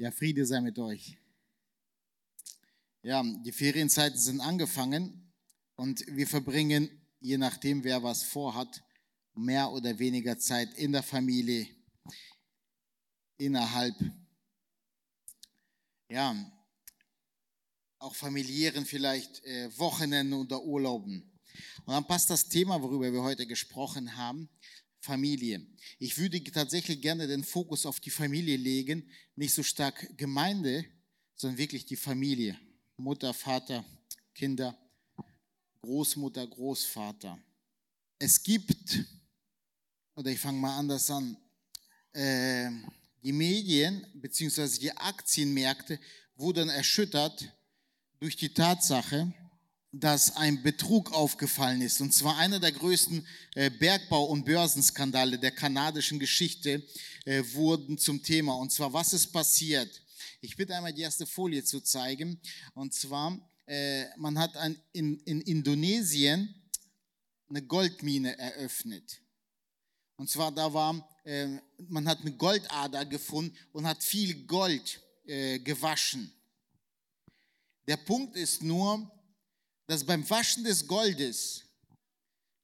Ja, Friede sei mit euch. Ja, die Ferienzeiten sind angefangen und wir verbringen, je nachdem, wer was vorhat, mehr oder weniger Zeit in der Familie, innerhalb, ja, auch familiären vielleicht äh, Wochenenden oder Urlauben. Und dann passt das Thema, worüber wir heute gesprochen haben, Familie. Ich würde tatsächlich gerne den Fokus auf die Familie legen, nicht so stark Gemeinde, sondern wirklich die Familie. Mutter, Vater, Kinder, Großmutter, Großvater. Es gibt, oder ich fange mal anders an, äh, die Medien bzw. die Aktienmärkte wurden erschüttert durch die Tatsache, dass ein Betrug aufgefallen ist. Und zwar einer der größten äh, Bergbau- und Börsenskandale der kanadischen Geschichte äh, wurden zum Thema. Und zwar, was ist passiert? Ich bitte einmal die erste Folie zu zeigen. Und zwar, äh, man hat in, in Indonesien eine Goldmine eröffnet. Und zwar, da war, man hat eine Goldader gefunden und hat viel Gold gewaschen. Der Punkt ist nur, dass beim Waschen des Goldes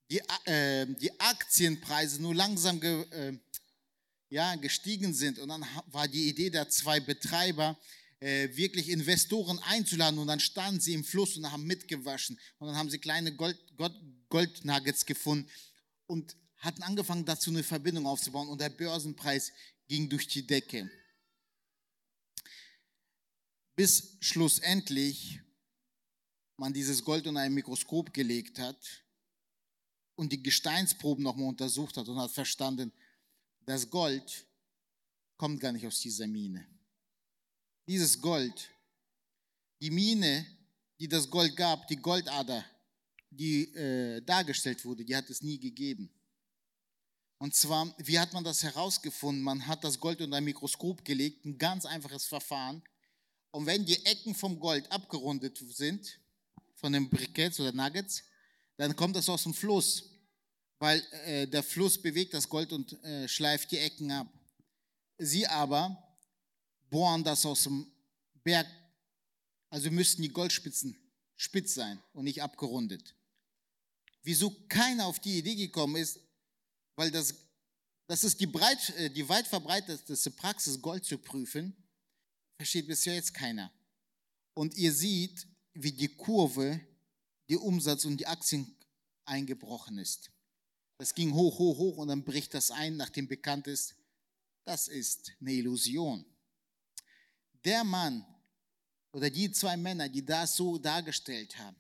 die, äh, die Aktienpreise nur langsam ge, äh, ja, gestiegen sind. Und dann war die Idee der zwei Betreiber, äh, wirklich Investoren einzuladen. Und dann standen sie im Fluss und haben mitgewaschen. Und dann haben sie kleine Gold, Gold, Goldnuggets gefunden und hatten angefangen, dazu eine Verbindung aufzubauen. Und der Börsenpreis ging durch die Decke. Bis schlussendlich man dieses Gold unter ein Mikroskop gelegt hat und die Gesteinsproben nochmal untersucht hat und hat verstanden, das Gold kommt gar nicht aus dieser Mine. Dieses Gold, die Mine, die das Gold gab, die Goldader, die äh, dargestellt wurde, die hat es nie gegeben. Und zwar, wie hat man das herausgefunden? Man hat das Gold unter ein Mikroskop gelegt, ein ganz einfaches Verfahren. Und wenn die Ecken vom Gold abgerundet sind, von den Briketts oder Nuggets, dann kommt das aus dem Fluss, weil äh, der Fluss bewegt das Gold und äh, schleift die Ecken ab. Sie aber bohren das aus dem Berg, also müssten die Goldspitzen spitz sein und nicht abgerundet. Wieso keiner auf die Idee gekommen ist, weil das, das ist die, breit, äh, die weit verbreiteteste Praxis, Gold zu prüfen, versteht bisher jetzt keiner. Und ihr seht, wie die Kurve, die Umsatz und die Aktien eingebrochen ist. Das ging hoch, hoch, hoch und dann bricht das ein, nachdem bekannt ist, das ist eine Illusion. Der Mann oder die zwei Männer, die das so dargestellt haben,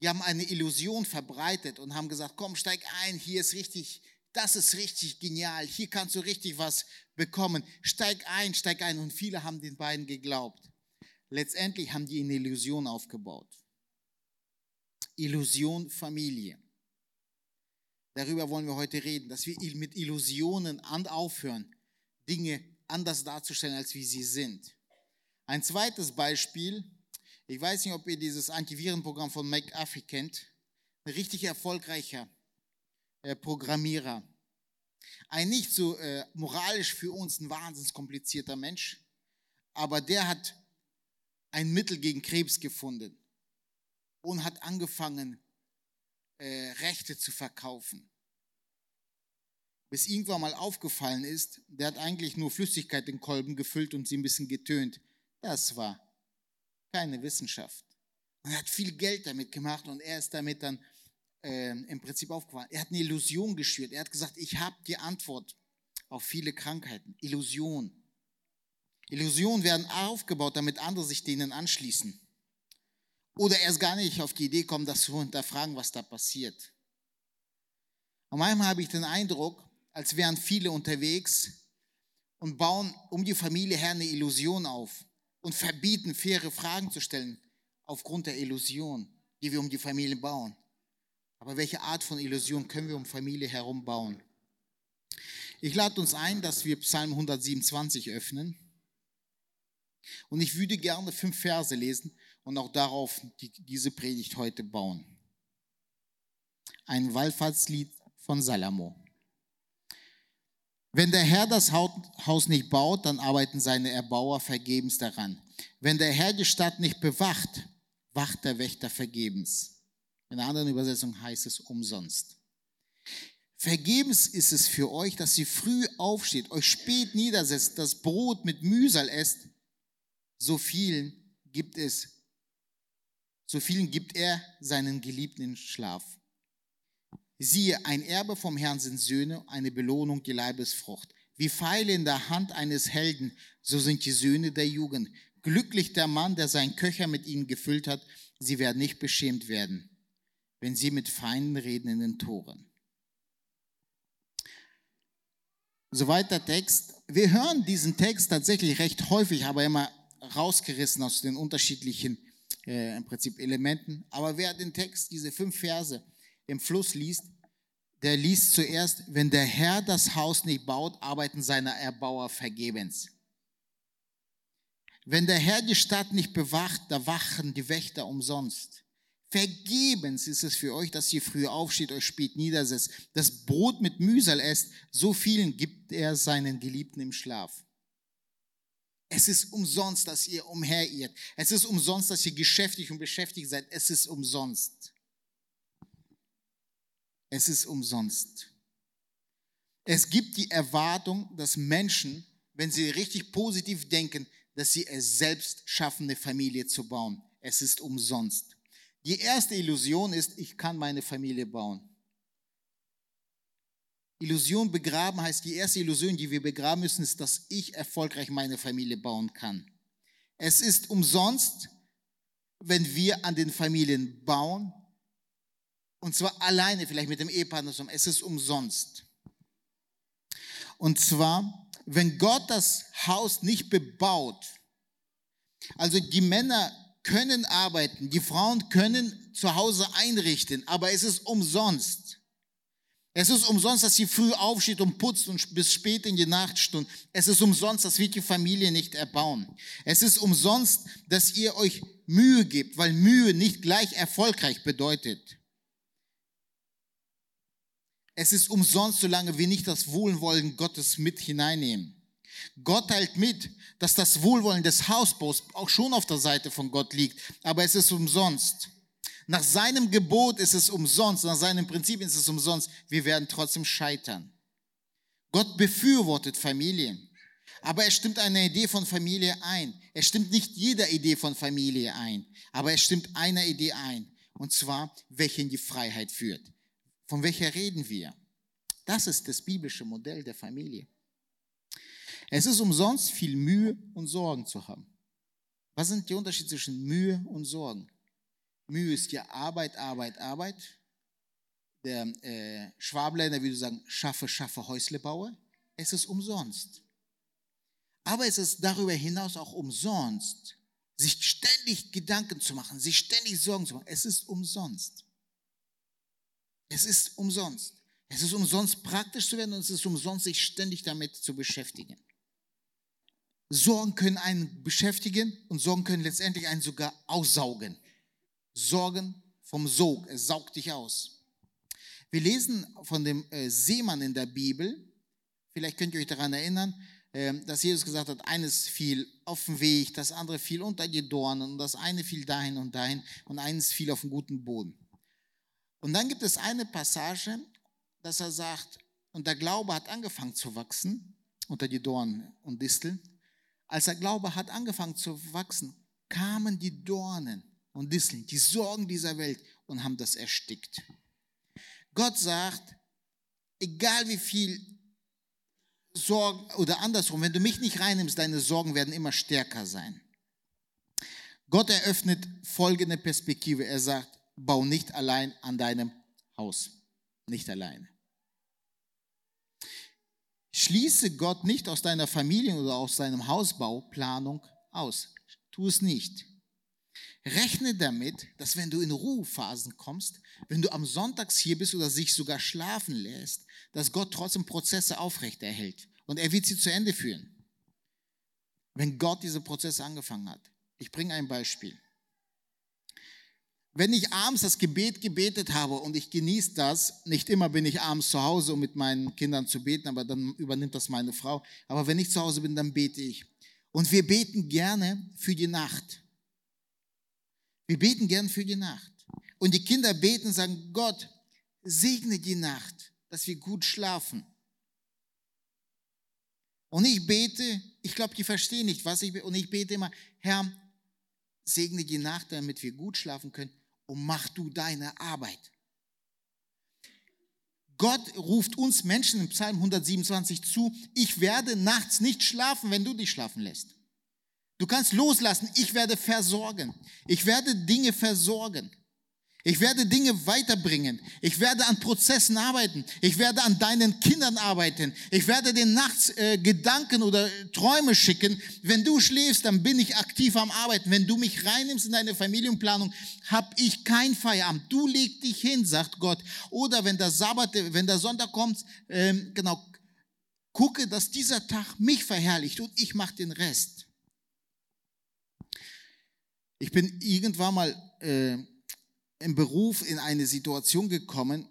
die haben eine Illusion verbreitet und haben gesagt, komm, steig ein, hier ist richtig, das ist richtig genial, hier kannst du richtig was bekommen. Steig ein, steig ein. Und viele haben den beiden geglaubt. Letztendlich haben die eine Illusion aufgebaut. Illusion Familie. Darüber wollen wir heute reden, dass wir mit Illusionen aufhören, Dinge anders darzustellen, als wie sie sind. Ein zweites Beispiel, ich weiß nicht, ob ihr dieses Antivirenprogramm von McAfee kennt, ein richtig erfolgreicher äh, Programmierer. Ein nicht so äh, moralisch für uns ein wahnsinnig komplizierter Mensch, aber der hat ein Mittel gegen Krebs gefunden und hat angefangen, äh, Rechte zu verkaufen. Bis irgendwann mal aufgefallen ist, der hat eigentlich nur Flüssigkeit in Kolben gefüllt und sie ein bisschen getönt. Das war keine Wissenschaft. Und er hat viel Geld damit gemacht und er ist damit dann äh, im Prinzip aufgefallen. Er hat eine Illusion geschürt. Er hat gesagt, ich habe die Antwort auf viele Krankheiten. Illusion. Illusionen werden aufgebaut, damit andere sich denen anschließen. Oder erst gar nicht auf die Idee kommen, das zu hinterfragen, was da passiert. Und manchmal habe ich den Eindruck, als wären viele unterwegs und bauen um die Familie her eine Illusion auf und verbieten, faire Fragen zu stellen aufgrund der Illusion, die wir um die Familie bauen. Aber welche Art von Illusion können wir um Familie herum bauen? Ich lade uns ein, dass wir Psalm 127 öffnen. Und ich würde gerne fünf Verse lesen und auch darauf die, diese Predigt heute bauen. Ein Wallfahrtslied von Salomo. Wenn der Herr das Haus nicht baut, dann arbeiten seine Erbauer vergebens daran. Wenn der Herr die Stadt nicht bewacht, wacht der Wächter vergebens. In einer anderen Übersetzung heißt es umsonst. Vergebens ist es für euch, dass ihr früh aufsteht, euch spät niedersetzt, das Brot mit Mühsal esst. So vielen gibt es, so vielen gibt er seinen Geliebten Schlaf. Siehe, ein Erbe vom Herrn sind Söhne, eine Belohnung die Leibesfrucht. Wie Pfeile in der Hand eines Helden, so sind die Söhne der Jugend. Glücklich der Mann, der seinen Köcher mit ihnen gefüllt hat, sie werden nicht beschämt werden, wenn sie mit Feinden reden in den Toren. Soweit der Text. Wir hören diesen Text tatsächlich recht häufig, aber immer rausgerissen aus den unterschiedlichen äh, im Prinzip Elementen. Aber wer den Text, diese fünf Verse im Fluss liest, der liest zuerst, wenn der Herr das Haus nicht baut, arbeiten seine Erbauer vergebens. Wenn der Herr die Stadt nicht bewacht, da wachen die Wächter umsonst. Vergebens ist es für euch, dass ihr früh aufsteht, euch spät niedersetzt, das Brot mit Mühsal esst, so vielen gibt er seinen Geliebten im Schlaf. Es ist umsonst, dass ihr umherirrt. Es ist umsonst, dass ihr geschäftig und beschäftigt seid. Es ist umsonst. Es ist umsonst. Es gibt die Erwartung, dass Menschen, wenn sie richtig positiv denken, dass sie es selbst schaffen, eine Familie zu bauen. Es ist umsonst. Die erste Illusion ist, ich kann meine Familie bauen. Illusion begraben heißt, die erste Illusion, die wir begraben müssen, ist, dass ich erfolgreich meine Familie bauen kann. Es ist umsonst, wenn wir an den Familien bauen, und zwar alleine, vielleicht mit dem Ehepartner zusammen. Es ist umsonst. Und zwar, wenn Gott das Haus nicht bebaut, also die Männer können arbeiten, die Frauen können zu Hause einrichten, aber es ist umsonst. Es ist umsonst, dass sie früh aufsteht und putzt und bis spät in die Nachtstunden. Es ist umsonst, dass wir die Familie nicht erbauen. Es ist umsonst, dass ihr euch Mühe gebt, weil Mühe nicht gleich erfolgreich bedeutet. Es ist umsonst, solange wir nicht das Wohlwollen Gottes mit hineinnehmen. Gott teilt mit, dass das Wohlwollen des Hausbaus auch schon auf der Seite von Gott liegt, aber es ist umsonst. Nach seinem Gebot ist es umsonst, nach seinem Prinzip ist es umsonst. Wir werden trotzdem scheitern. Gott befürwortet Familien, aber er stimmt eine Idee von Familie ein. Er stimmt nicht jeder Idee von Familie ein, aber er stimmt einer Idee ein, und zwar, welche in die Freiheit führt. Von welcher reden wir? Das ist das biblische Modell der Familie. Es ist umsonst, viel Mühe und Sorgen zu haben. Was sind die Unterschiede zwischen Mühe und Sorgen? Mühe ist ja Arbeit, Arbeit, Arbeit. Der äh, Schwabländer würde sagen, schaffe, schaffe, Häusle baue. Es ist umsonst. Aber es ist darüber hinaus auch umsonst, sich ständig Gedanken zu machen, sich ständig Sorgen zu machen. Es ist umsonst. Es ist umsonst. Es ist umsonst praktisch zu werden und es ist umsonst, sich ständig damit zu beschäftigen. Sorgen können einen beschäftigen und Sorgen können letztendlich einen sogar aussaugen. Sorgen vom Sog, es saugt dich aus. Wir lesen von dem äh, Seemann in der Bibel, vielleicht könnt ihr euch daran erinnern, ähm, dass Jesus gesagt hat, eines fiel auf den Weg, das andere fiel unter die Dornen und das eine fiel dahin und dahin und eines fiel auf den guten Boden. Und dann gibt es eine Passage, dass er sagt, und der Glaube hat angefangen zu wachsen unter die Dornen und Disteln als der Glaube hat angefangen zu wachsen, kamen die Dornen und Disteln, die Sorgen dieser Welt und haben das erstickt. Gott sagt, egal wie viel Sorgen oder andersrum, wenn du mich nicht reinnimmst, deine Sorgen werden immer stärker sein. Gott eröffnet folgende Perspektive. Er sagt, bau nicht allein an deinem Haus. Nicht alleine. Schließe Gott nicht aus deiner Familie oder aus deinem Hausbauplanung aus. Tu es nicht. Rechne damit, dass wenn du in Ruhephasen kommst, wenn du am Sonntags hier bist oder sich sogar schlafen lässt, dass Gott trotzdem Prozesse aufrechterhält und er wird sie zu Ende führen. Wenn Gott diese Prozesse angefangen hat. Ich bringe ein Beispiel. wenn ich abends das Gebet gebetet habe und ich genieße das, nicht immer bin ich abends zu Hause, um mit meinen Kindern zu beten, aber dann übernimmt das meine Frau. Aber wenn ich zu Hause bin, dann bete ich. Und wir beten gerne für die Nacht. Wir beten gerne für die Nacht. Und die Kinder beten sagen, Gott, segne die Nacht, dass wir gut schlafen. Und ich bete, ich glaube, die verstehen nicht, was ich bete. Und ich bete immer, Herr, segne die Nacht, damit wir gut schlafen können und mach du deine Arbeit. Gott ruft uns Menschen im Psalm 127 zu, ich werde nachts nicht schlafen, wenn du dich schlafen lässt. Du kannst loslassen, ich werde versorgen. Ich werde Dinge versorgen. Ich werde Dinge weiterbringen. Ich werde an Prozessen arbeiten. Ich werde an deinen Kindern arbeiten. Ich werde dir nachts äh, Gedanken oder Träume schicken. Wenn du schläfst, dann bin ich aktiv am Arbeiten. Wenn du mich reinnimmst in deine Familienplanung, habe ich kein Feierabend. Du leg dich hin, sagt Gott. Oder wenn der Sabbat, wenn der Sonntag kommt, ähm, genau, gucke, dass dieser Tag mich verherrlicht und ich mache den Rest. Ich bin irgendwann mal äh, im Beruf in eine Situation gekommen,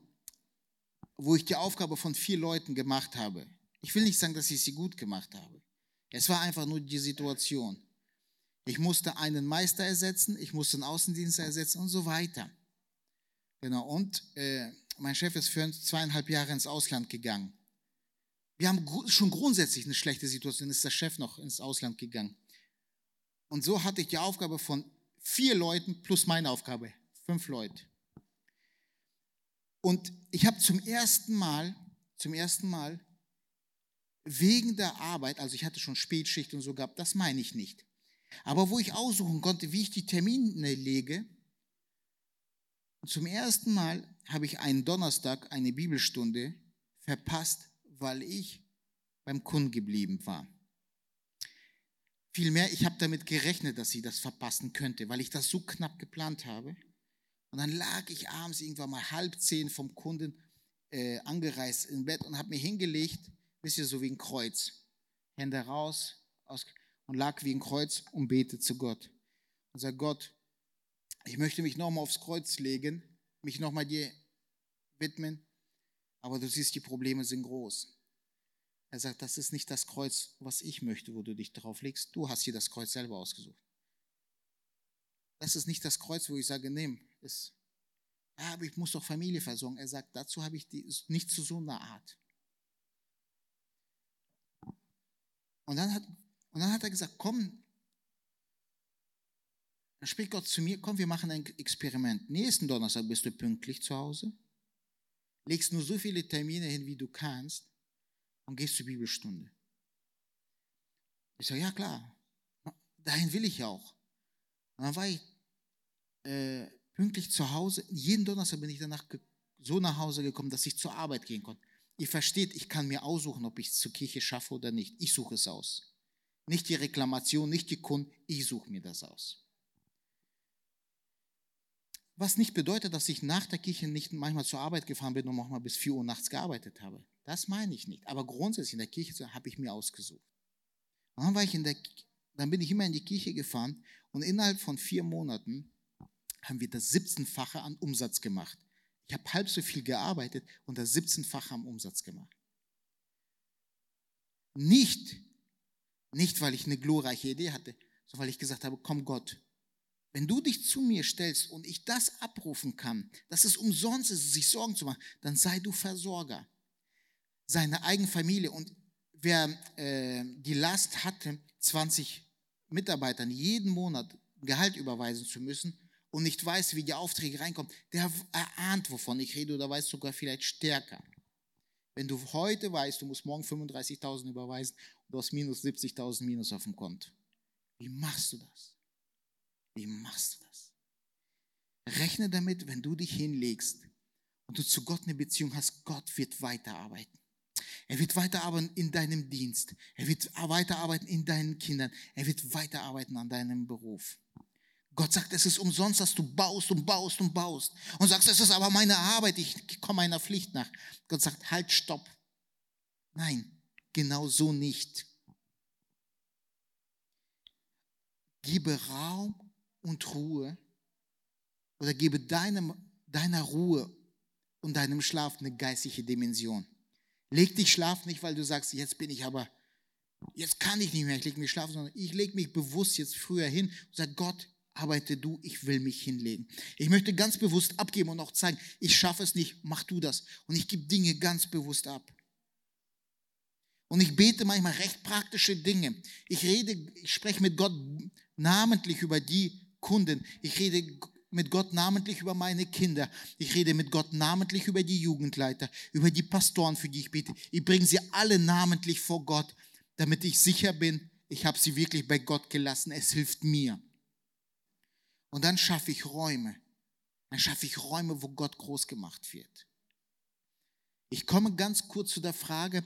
wo ich die Aufgabe von vier Leuten gemacht habe. Ich will nicht sagen, dass ich sie gut gemacht habe. Es war einfach nur die Situation. Ich musste einen Meister ersetzen, ich musste einen Außendienst ersetzen und so weiter. Genau, und äh, mein Chef ist für zweieinhalb Jahre ins Ausland gegangen. Wir haben schon grundsätzlich eine schlechte Situation, ist der Chef noch ins Ausland gegangen. Und so hatte ich die Aufgabe von vier Leuten plus meine Aufgabe, fünf Leute. Und ich habe zum ersten Mal, zum ersten Mal wegen der Arbeit, also ich hatte schon Spätschicht und so gehabt, das meine ich nicht. Aber wo ich aussuchen konnte, wie ich die Termine lege, zum ersten Mal habe ich einen Donnerstag eine Bibelstunde verpasst, weil ich beim Kunden geblieben war. Vielmehr, ich habe damit gerechnet, dass ich das verpassen könnte, weil ich das so knapp geplant habe. Und dann lag ich abends irgendwann mal halb zehn vom Kunden äh, angereist im Bett und habe mir hingelegt, wisst ihr, so wie ein Kreuz. Hände raus aus, und lag wie ein Kreuz und bete zu Gott. Und sag Gott, ich möchte mich nochmal aufs Kreuz legen, mich nochmal dir widmen, aber du siehst, die Probleme sind groß. Er sagt, das ist nicht das Kreuz, was ich möchte, wo du dich drauf legst. Du hast dir das Kreuz selber ausgesucht. Das ist nicht das Kreuz, wo ich sage, nimm, ist, ja, aber ich muss doch Familie versorgen. Er sagt, dazu habe ich die, nicht zu so einer Art. Und dann, hat, und dann hat er gesagt, komm, dann spricht Gott zu mir, komm, wir machen ein Experiment. Nächsten Donnerstag bist du pünktlich zu Hause, legst nur so viele Termine hin, wie du kannst und gehst zur Bibelstunde. Ich sage, ja klar, dahin will ich auch. Und dann war ich äh, pünktlich zu Hause. Jeden Donnerstag bin ich danach so nach Hause gekommen, dass ich zur Arbeit gehen konnte. Ihr versteht, ich kann mir aussuchen, ob ich es zur Kirche schaffe oder nicht. Ich suche es aus. Nicht die Reklamation, nicht die Kunden, ich suche mir das aus. Was nicht bedeutet, dass ich nach der Kirche nicht manchmal zur Arbeit gefahren bin und auch mal bis 4 Uhr nachts gearbeitet habe. Das meine ich nicht. Aber grundsätzlich in der Kirche habe ich mir ausgesucht. Und dann, war ich in der, dann bin ich immer in die Kirche gefahren und innerhalb von vier Monaten haben wir das 17-fache an Umsatz gemacht. Ich habe halb so viel gearbeitet und das 17-fache am Umsatz gemacht. Nicht, nicht weil ich eine glorreiche Idee hatte, sondern weil ich gesagt habe, komm Gott, wenn du dich zu mir stellst und ich das abrufen kann, dass es umsonst ist, sich Sorgen zu machen, dann sei du Versorger. Seine eigene Familie. Und wer äh, die Last hatte, 20 Mitarbeitern jeden Monat Gehalt überweisen zu müssen, und nicht weiß, wie die Aufträge reinkommen, der erahnt, wovon ich rede oder weiß sogar vielleicht stärker. Wenn du heute weißt, du musst morgen 35.000 überweisen und du hast minus 70.000 minus auf dem Konto. Wie machst du das? Wie machst du das? Rechne damit, wenn du dich hinlegst und du zu Gott eine Beziehung hast, Gott wird weiterarbeiten. Er wird weiterarbeiten in deinem Dienst. Er wird weiterarbeiten in deinen Kindern. Er wird weiterarbeiten an deinem Beruf. Gott sagt, es ist umsonst, dass du baust und baust und baust. Und sagst, es ist aber meine Arbeit, ich komme meiner Pflicht nach. Gott sagt, halt, stopp. Nein, genau so nicht. Gebe Raum und Ruhe oder gebe deinem, deiner Ruhe und deinem Schlaf eine geistliche Dimension. Leg dich schlaf nicht, weil du sagst, jetzt bin ich aber, jetzt kann ich nicht mehr, ich lege mich schlafen, sondern ich lege mich bewusst jetzt früher hin und sage, Gott, arbeite du, ich will mich hinlegen. Ich möchte ganz bewusst abgeben und auch zeigen, ich schaffe es nicht, mach du das. Und ich gebe Dinge ganz bewusst ab. Und ich bete manchmal recht praktische Dinge. Ich rede, ich spreche mit Gott namentlich über die Kunden. Ich rede mit Gott namentlich über meine Kinder. Ich rede mit Gott namentlich über die Jugendleiter, über die Pastoren, für die ich bete. Ich bringe sie alle namentlich vor Gott, damit ich sicher bin, ich habe sie wirklich bei Gott gelassen. Es hilft mir. Und dann schaffe ich Räume. Dann schaffe ich Räume, wo Gott groß gemacht wird. Ich komme ganz kurz zu der Frage,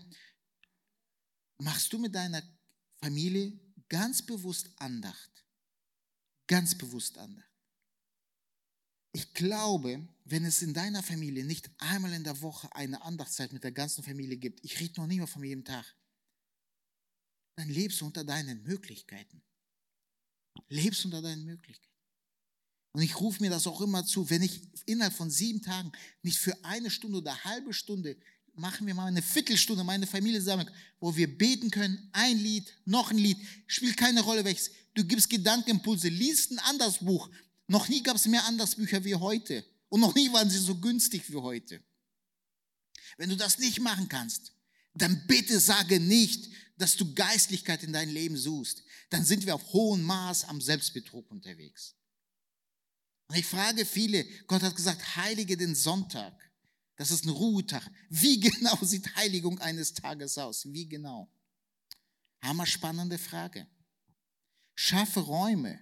machst du mit deiner Familie ganz bewusst Andacht? Ganz bewusst Andacht. Ich glaube, wenn es in deiner Familie nicht einmal in der Woche eine Andachtszeit mit der ganzen Familie gibt, ich rede noch nicht mal von jedem Tag, dann lebst du unter deinen Möglichkeiten. Lebst unter deinen Möglichkeiten. Und ich rufe mir das auch immer zu, wenn ich innerhalb von sieben Tagen nicht für eine Stunde oder eine halbe Stunde, machen wir mal eine Viertelstunde meine Familie zusammen, wo wir beten können, ein Lied, noch ein Lied, spielt keine Rolle welches. Du gibst Gedankenimpulse, liest ein anderes Buch. Noch nie gab es mehr Andersbücher wie heute. Und noch nie waren sie so günstig wie heute. Wenn du das nicht machen kannst, dann bitte sage nicht, dass du Geistlichkeit in dein Leben suchst. Dann sind wir auf hohem Maß am Selbstbetrug unterwegs. Und ich frage viele, Gott hat gesagt, heilige den Sonntag. Das ist ein Ruhetag. Wie genau sieht Heiligung eines Tages aus? Wie genau? Hammer spannende Frage. Schaffe Räume,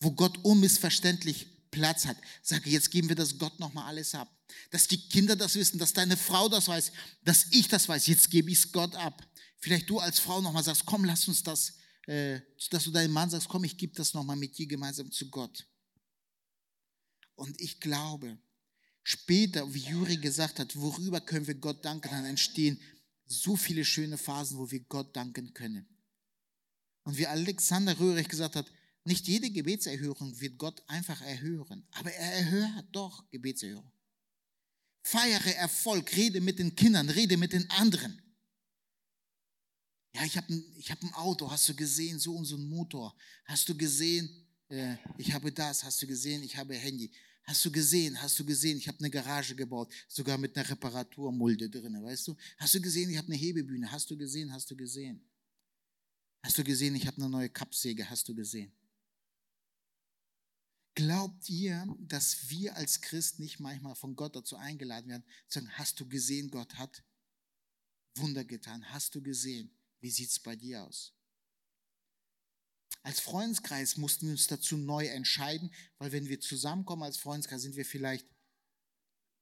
wo Gott unmissverständlich Platz hat. Sage, jetzt geben wir das Gott nochmal alles ab. Dass die Kinder das wissen, dass deine Frau das weiß, dass ich das weiß. Jetzt gebe ich es Gott ab. Vielleicht du als Frau nochmal sagst, komm, lass uns das, äh, dass du deinem Mann sagst, komm, ich gebe das nochmal mit dir gemeinsam zu Gott. Und ich glaube, später, wie Juri gesagt hat, worüber können wir Gott danken, dann entstehen so viele schöne Phasen, wo wir Gott danken können. Und wie Alexander Röhrig gesagt hat, nicht jede Gebetserhörung wird Gott einfach erhören, aber er erhört doch Gebetserhörung. Feiere Erfolg, rede mit den Kindern, rede mit den anderen. Ja, ich habe ein, hab ein Auto, hast du gesehen, so und so ein Motor. Hast du gesehen, äh, ich habe das, hast du gesehen, ich habe Handy. Hast du gesehen, hast du gesehen, ich habe eine Garage gebaut, sogar mit einer Reparaturmulde drin, weißt du? Hast du gesehen, ich habe eine Hebebühne, hast du gesehen, hast du gesehen? Hast du gesehen, ich habe eine neue Kappsäge, hast du gesehen? Glaubt ihr, dass wir als Christ nicht manchmal von Gott dazu eingeladen werden, zu sagen, hast du gesehen, Gott hat Wunder getan, hast du gesehen, wie sieht es bei dir aus? Als Freundeskreis mussten wir uns dazu neu entscheiden, weil wenn wir zusammenkommen als Freundeskreis, sind wir vielleicht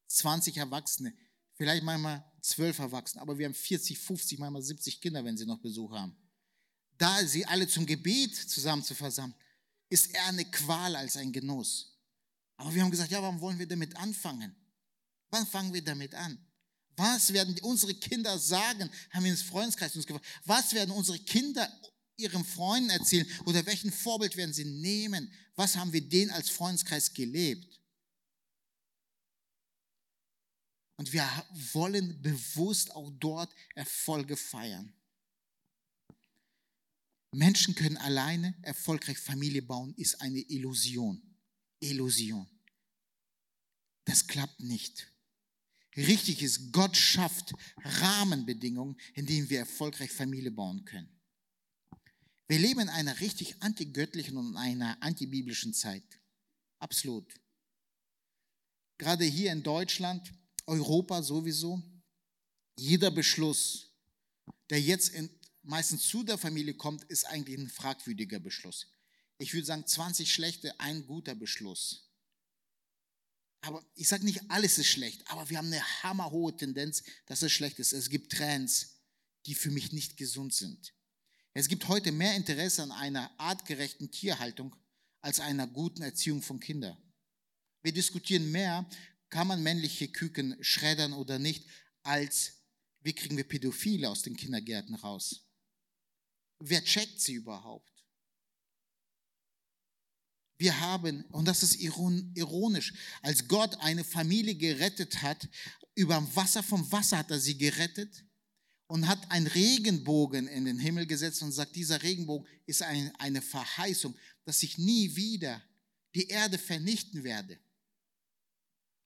20 Erwachsene, vielleicht manchmal 12 Erwachsene, aber wir haben 40, 50, manchmal 70 Kinder, wenn sie noch Besuch haben. Da sie alle zum Gebet zusammen zu versammeln, ist eher eine Qual als ein Genuss. Aber wir haben gesagt, ja, warum wollen wir damit anfangen? Wann fangen wir damit an? Was werden unsere Kinder sagen? Haben wir ins Freundeskreis uns gefragt. Was werden unsere Kinder ihren Freunden erzählen oder welchen Vorbild werden sie nehmen? Was haben wir denen als Freundeskreis gelebt? Und wir wollen bewusst auch dort Erfolge feiern. Menschen können alleine erfolgreich Familie bauen, ist eine Illusion. Illusion. Das klappt nicht. Richtig ist, Gott schafft Rahmenbedingungen, in denen wir erfolgreich Familie bauen können. Wir leben in einer richtig antigöttlichen und einer antibiblischen Zeit. Absolut. Gerade hier in Deutschland, Europa sowieso, jeder Beschluss, der jetzt in, meistens zu der Familie kommt, ist eigentlich ein fragwürdiger Beschluss. Ich würde sagen, 20 schlechte, ein guter Beschluss. Aber ich sage nicht, alles ist schlecht, aber wir haben eine hammerhohe Tendenz, dass es schlecht ist. Es gibt Trends, die für mich nicht gesund sind. Es gibt heute mehr Interesse an einer artgerechten Tierhaltung als einer guten Erziehung von Kindern. Wir diskutieren mehr, kann man männliche Küken schreddern oder nicht, als wie kriegen wir Pädophile aus den Kindergärten raus. Wer checkt sie überhaupt? Wir haben, und das ist ironisch, als Gott eine Familie gerettet hat, über Wasser vom Wasser hat er sie gerettet und hat einen Regenbogen in den Himmel gesetzt und sagt, dieser Regenbogen ist ein, eine Verheißung, dass ich nie wieder die Erde vernichten werde.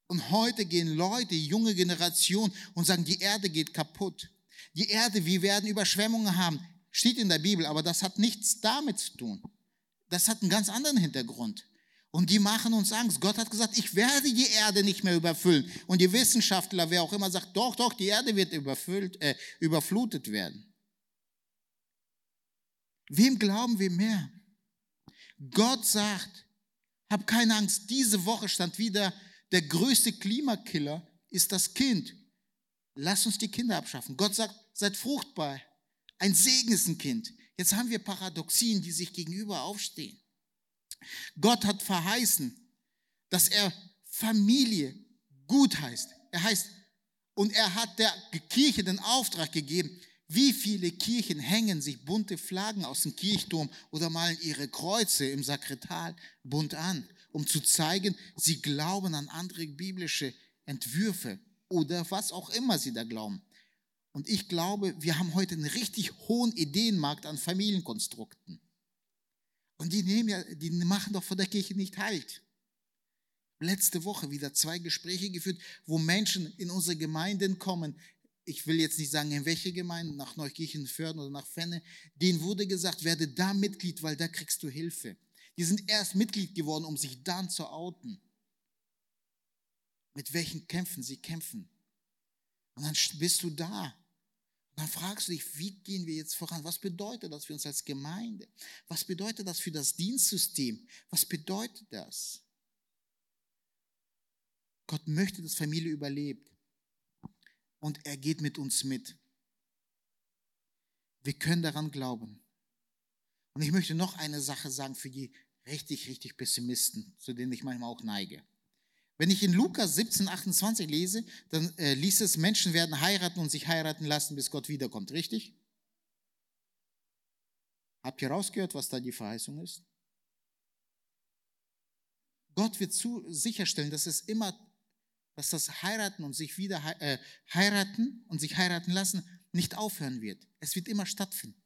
Und heute gehen Leute, junge Generation, und sagen, die Erde geht kaputt. Die Erde, wir werden Überschwemmungen haben. Steht in der Bibel, aber das hat nichts damit zu tun. Das hat einen ganz anderen Hintergrund. Und die machen uns Angst. Gott hat gesagt, ich werde die Erde nicht mehr überfüllen. Und die Wissenschaftler, wer auch immer, sagt, doch, doch, die Erde wird überfüllt, äh, überflutet werden. Wem glauben wir mehr? Gott sagt, hab keine Angst. Diese Woche stand wieder, der größte Klimakiller ist das Kind. Lass uns die Kinder abschaffen. Gott sagt, seid fruchtbar. Ein Segen ist ein Kind. Jetzt haben wir Paradoxien, die sich gegenüber aufstehen. Gott hat verheißen, dass er Familie gut heißt. Er heißt, und er hat der Kirche den Auftrag gegeben, wie viele Kirchen hängen sich bunte Flaggen aus dem Kirchturm oder malen ihre Kreuze im Sakrital bunt an, um zu zeigen, sie glauben an andere biblische Entwürfe oder was auch immer sie da glauben. Und ich glaube, wir haben heute einen richtig hohen Ideenmarkt an Familienkonstrukten. Und die, nehmen ja, die machen doch von der Kirche nicht halt. Letzte Woche wieder zwei Gespräche geführt, wo Menschen in unsere Gemeinden kommen. Ich will jetzt nicht sagen, in welche Gemeinden, nach Neukirchenförden oder nach Fenne. Denen wurde gesagt, werde da Mitglied, weil da kriegst du Hilfe. Die sind erst Mitglied geworden, um sich dann zu outen. Mit welchen Kämpfen sie kämpfen. Und dann bist du da dann fragst du dich, wie gehen wir jetzt voran? Was bedeutet das für uns als Gemeinde? Was bedeutet das für das Dienstsystem? Was bedeutet das? Gott möchte, dass Familie überlebt. Und er geht mit uns mit. Wir können daran glauben. Und ich möchte noch eine Sache sagen für die richtig, richtig Pessimisten, zu denen ich manchmal auch neige. Wenn ich in Lukas 17, 28 lese, dann äh, liest es, Menschen werden heiraten und sich heiraten lassen, bis Gott wiederkommt, richtig? Habt ihr rausgehört, was da die Verheißung ist? Gott wird zu sicherstellen, dass es immer, dass das Heiraten und sich wieder äh, heiraten und sich heiraten lassen nicht aufhören wird. Es wird immer stattfinden.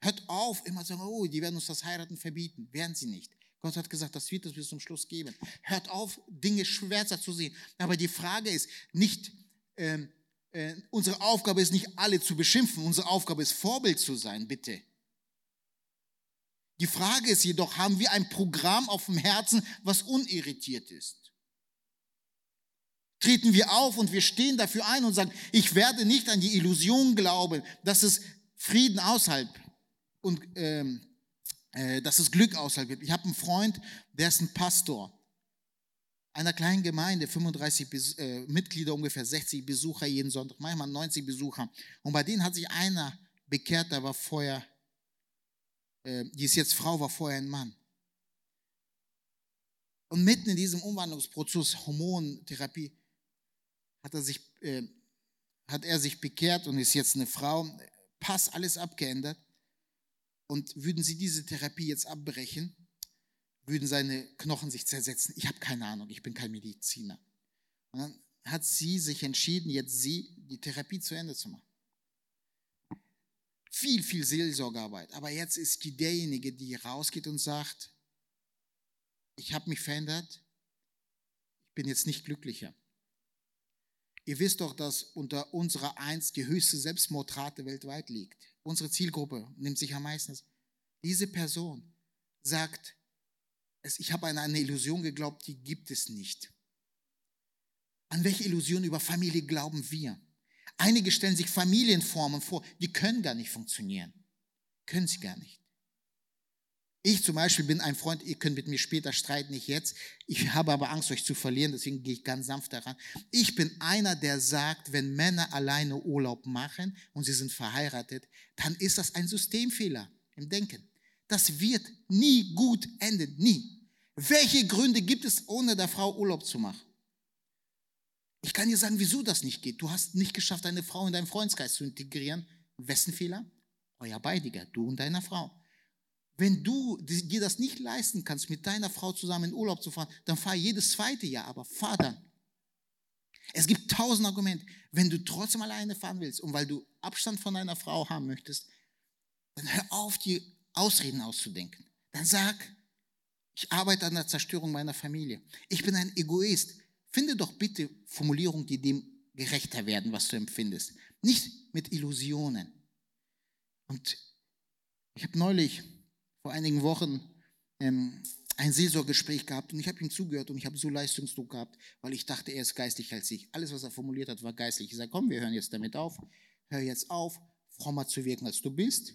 Hört auf, immer zu sagen, oh, die werden uns das Heiraten verbieten. Werden sie nicht. Gott hat gesagt, das wird es bis zum Schluss geben. Hört auf, Dinge schwärzer zu sehen. Aber die Frage ist nicht, äh, äh, unsere Aufgabe ist nicht alle zu beschimpfen. Unsere Aufgabe ist Vorbild zu sein, bitte. Die Frage ist jedoch, haben wir ein Programm auf dem Herzen, was unirritiert ist? Treten wir auf und wir stehen dafür ein und sagen, ich werde nicht an die Illusion glauben, dass es Frieden außerhalb und ähm, äh, dass es Glück außerhalb gibt. Ich habe einen Freund, der ist ein Pastor einer kleinen Gemeinde, 35 äh, Mitglieder, ungefähr 60 Besucher jeden Sonntag, manchmal 90 Besucher. Und bei denen hat sich einer bekehrt, der war vorher, äh, die ist jetzt Frau, war vorher ein Mann. Und mitten in diesem Umwandlungsprozess, Hormontherapie, hat er sich, äh, hat er sich bekehrt und ist jetzt eine Frau. Pass, alles abgeändert. Und würden sie diese Therapie jetzt abbrechen, würden seine Knochen sich zersetzen. Ich habe keine Ahnung, ich bin kein Mediziner. Und dann hat sie sich entschieden, jetzt sie die Therapie zu Ende zu machen. Viel, viel Seelsorgearbeit. Aber jetzt ist die derjenige, die rausgeht und sagt, ich habe mich verändert, ich bin jetzt nicht glücklicher. Ihr wisst doch, dass unter unserer Eins die höchste Selbstmordrate weltweit liegt unsere Zielgruppe nimmt sich am meisten. Diese Person sagt, ich habe an eine Illusion geglaubt, die gibt es nicht. An welche Illusion über Familie glauben wir? Einige stellen sich Familienformen vor, die können gar nicht funktionieren. Können sie gar nicht. Ich zum Beispiel bin ein Freund, ihr könnt mit mir später streiten, nicht jetzt. Ich habe aber Angst, euch zu verlieren, deswegen gehe ich ganz sanft daran. Ich bin einer, der sagt, wenn Männer alleine Urlaub machen und sie sind verheiratet, dann ist das ein Systemfehler im Denken. Das wird nie gut enden, nie. Welche Gründe gibt es, ohne der Frau Urlaub zu machen? Ich kann dir sagen, wieso das nicht geht. Du hast nicht geschafft, eine Frau in deinen Freundeskreis zu integrieren. Wessen Fehler? Euer Beidiger, du und deine Frau. Wenn du dir das nicht leisten kannst, mit deiner Frau zusammen in Urlaub zu fahren, dann fahr jedes zweite Jahr, aber fahr dann. Es gibt tausend Argumente. Wenn du trotzdem alleine fahren willst und weil du Abstand von deiner Frau haben möchtest, dann hör auf, dir Ausreden auszudenken. Dann sag, ich arbeite an der Zerstörung meiner Familie. Ich bin ein Egoist. Finde doch bitte Formulierungen, die dem gerechter werden, was du empfindest. Nicht mit Illusionen. Und ich habe neulich, vor einigen Wochen, ähm, ein Seelsorgegespräch gehabt und ich habe ihm zugehört und ich habe so Leistungsdruck gehabt, weil ich dachte, er ist geistig als ich. Alles, was er formuliert hat, war geistlich. Ich sage, komm, wir hören jetzt damit auf. Hör jetzt auf, frommer zu wirken, als du bist.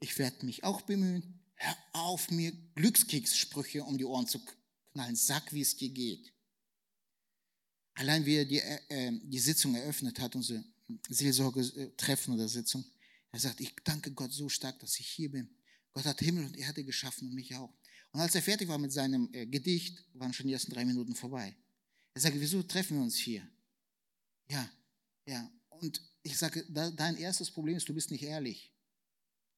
Ich werde mich auch bemühen. Hör auf, mir Glückskekssprüche um die Ohren zu knallen. Sag, wie es dir geht. Allein wie er die, äh, äh die Sitzung eröffnet hat, unsere Seelsorge-Treffen oder Sitzung, er sagt, ich danke Gott so stark, dass ich hier bin. Gott hat Himmel und Erde geschaffen und mich auch. Und als er fertig war mit seinem äh, Gedicht, waren schon die ersten drei Minuten vorbei. Er sagte, wieso treffen wir uns hier? Ja, ja. Und ich sage, dein erstes Problem ist, du bist nicht ehrlich.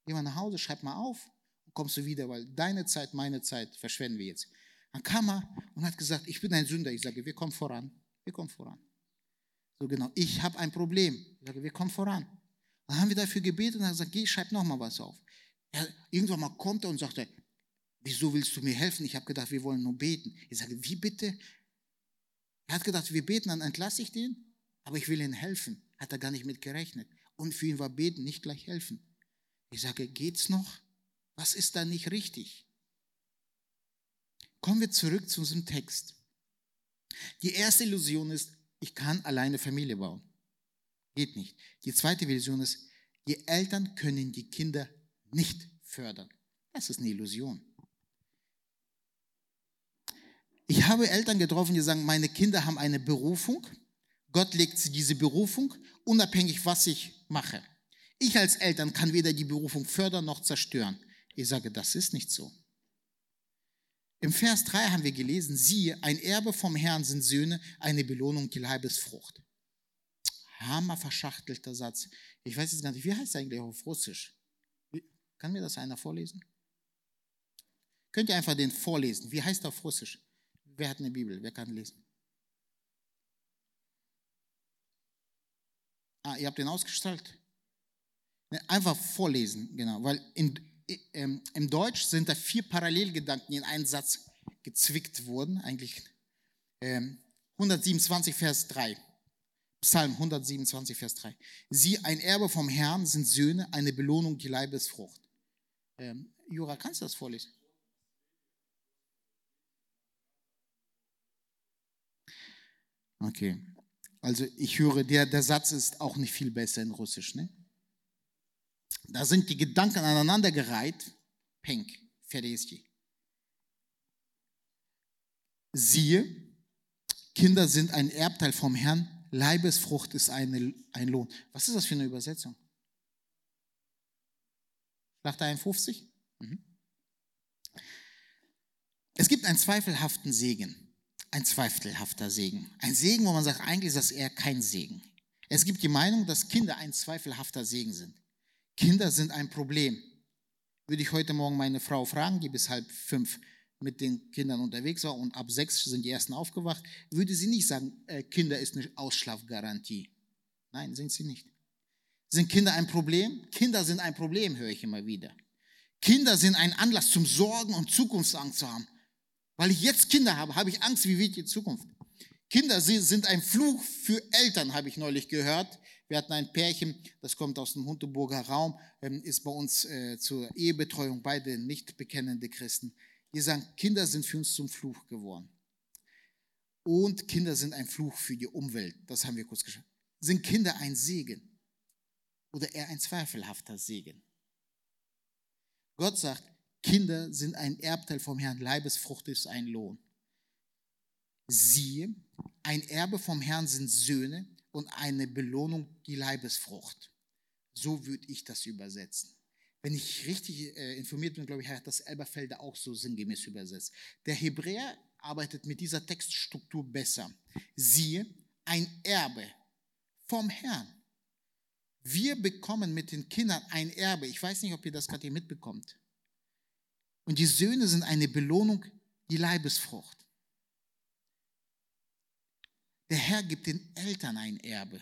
Geh mal nach Hause, schreib mal auf und kommst du wieder, weil deine Zeit, meine Zeit verschwenden wir jetzt. Dann kam er und hat gesagt, ich bin ein Sünder. Ich sage, wir kommen voran. Wir kommen voran. So genau, ich habe ein Problem. Ich sage, wir kommen voran. Dann haben wir dafür gebetet und er hat gesagt, geh, schreib noch mal was auf. Er, irgendwann mal kommt er und sagt, wieso willst du mir helfen? Ich habe gedacht, wir wollen nur beten. Ich sage, wie bitte? Er hat gedacht, wir beten, dann entlasse ich den, aber ich will ihm helfen. Hat er gar nicht mit gerechnet. Und für ihn war beten nicht gleich helfen. Ich sage, geht's noch? Was ist da nicht richtig? Kommen wir zurück zu unserem Text. Die erste Illusion ist, ich kann alleine Familie bauen. Geht nicht. Die zweite Illusion ist, die Eltern können die Kinder nicht fördern. Das ist eine Illusion. Ich habe Eltern getroffen, die sagen, meine Kinder haben eine Berufung. Gott legt sie diese Berufung, unabhängig was ich mache. Ich als Eltern kann weder die Berufung fördern noch zerstören. Ich sage, das ist nicht so. Im Vers 3 haben wir gelesen, siehe, ein Erbe vom Herrn sind Söhne, eine Belohnung die Leibesfrucht. Hammer verschachtelter Satz. Ich weiß jetzt gar nicht, wie heißt es eigentlich auf Russisch? Kann mir das einer vorlesen? Könnt ihr einfach den vorlesen? Wie heißt er auf Russisch? Wer hat eine Bibel? Wer kann lesen? Ah, ihr habt den ausgestrahlt? Ne, einfach vorlesen, genau. Weil in, ähm, im Deutsch sind da vier Parallelgedanken in einen Satz gezwickt worden. Eigentlich ähm, 127, Vers 3. Psalm 127, Vers 3. Sie, ein Erbe vom Herrn, sind Söhne, eine Belohnung, die Leibesfrucht. Ähm, Jura, kannst du das vorlesen? Okay. Also ich höre, der, der Satz ist auch nicht viel besser in Russisch. Ne? Da sind die Gedanken aneinandergereiht. Penk, Ferdiski. Siehe, Kinder sind ein Erbteil vom Herrn, Leibesfrucht ist eine, ein Lohn. Was ist das für eine Übersetzung? Schlachter 51? Mhm. Es gibt einen zweifelhaften Segen ein zweifelhafter Segen. Ein Segen, wo man sagt, eigentlich ist das eher kein Segen. Es gibt die Meinung, dass Kinder ein zweifelhafter Segen sind. Kinder sind ein Problem. Würde ich heute Morgen meine Frau fragen, die bis halb fünf mit den Kindern unterwegs war und ab sechs sind die ersten aufgewacht, würde sie nicht sagen, äh, Kinder ist eine Ausschlafgarantie. Nein, sind sie nicht. Sind Kinder ein Problem? Kinder sind ein Problem, höre ich immer wieder. Kinder sind ein Anlass zum Sorgen und Zukunftsangst zu haben. Weil ich jetzt Kinder habe, habe ich Angst, wie wird die Zukunft? Kinder sind ein Fluch für Eltern, habe ich neulich gehört. Wir hatten ein Pärchen, das kommt aus dem Hunteburger Raum, ähm, ist bei uns äh, zur Ehebetreuung, beide nicht bekennende Christen. Die sagen, Kinder sind für uns zum Fluch geworden. Und Kinder sind ein Fluch für die Umwelt. Das haben wir kurz geschaut. Sind Kinder ein Segen oder eher ein zweifelhafter Segen? Gott sagt, Kinder sind ein Erbteil vom Herrn, Leibesfrucht ist ein Lohn. Siehe, ein Erbe vom Herrn sind Söhne und eine Belohnung die Leibesfrucht. So würde ich das übersetzen. Wenn ich richtig äh, informiert bin, glaube ich, hat das Elberfelder auch so sinngemäß übersetzt. Der Hebräer arbeitet mit dieser Textstruktur besser. Siehe, ein Erbe vom Herrn. Wir bekommen mit den Kindern ein Erbe. Ich weiß nicht, ob ihr das gerade hier mitbekommt. Und die Söhne sind eine Belohnung, die Leibesfrucht. Der Herr gibt den Eltern ein Erbe.